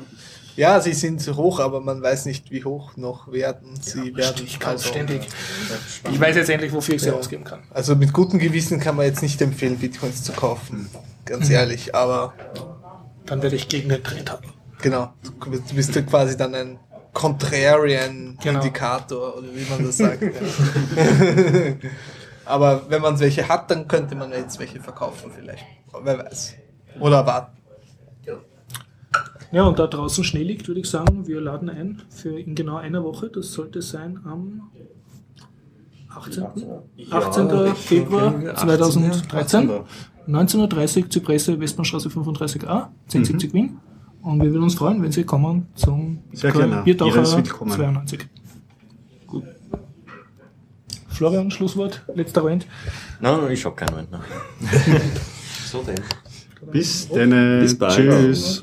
ja. Ja, sie sind hoch, aber man weiß nicht, wie hoch noch werden sie werden. Ich kaufe Also, ständig. Ich weiß jetzt endlich, wofür ich sie Ja. ausgeben kann. Also mit gutem Gewissen kann man jetzt nicht empfehlen, Bitcoins zu kaufen. Ganz ehrlich, aber Dann werde ich gegen den Trend haben. genau, du bist- ja quasi dann ein Contrarian Genau. Indikator oder wie man das sagt. ja. aber wenn man welche hat, dann könnte man jetzt welche verkaufen vielleicht. Wer weiß. Oder warten. Ja, und da draußen Schnee liegt, würde ich sagen, wir laden ein für in genau einer Woche. Das sollte sein am 18. 18. Februar 2013. 19.30 Uhr Zypresse, Westbahnstraße 35a, 1070 Wien. Und wir würden uns freuen, wenn Sie kommen zum. Biertaucher Jeder ist willkommen. 92. Gut. Florian, Schlusswort, letzter Rent. Nein, ich hab keinen Moment mehr. So denn. Bis dann. Bis bald. Tschüss.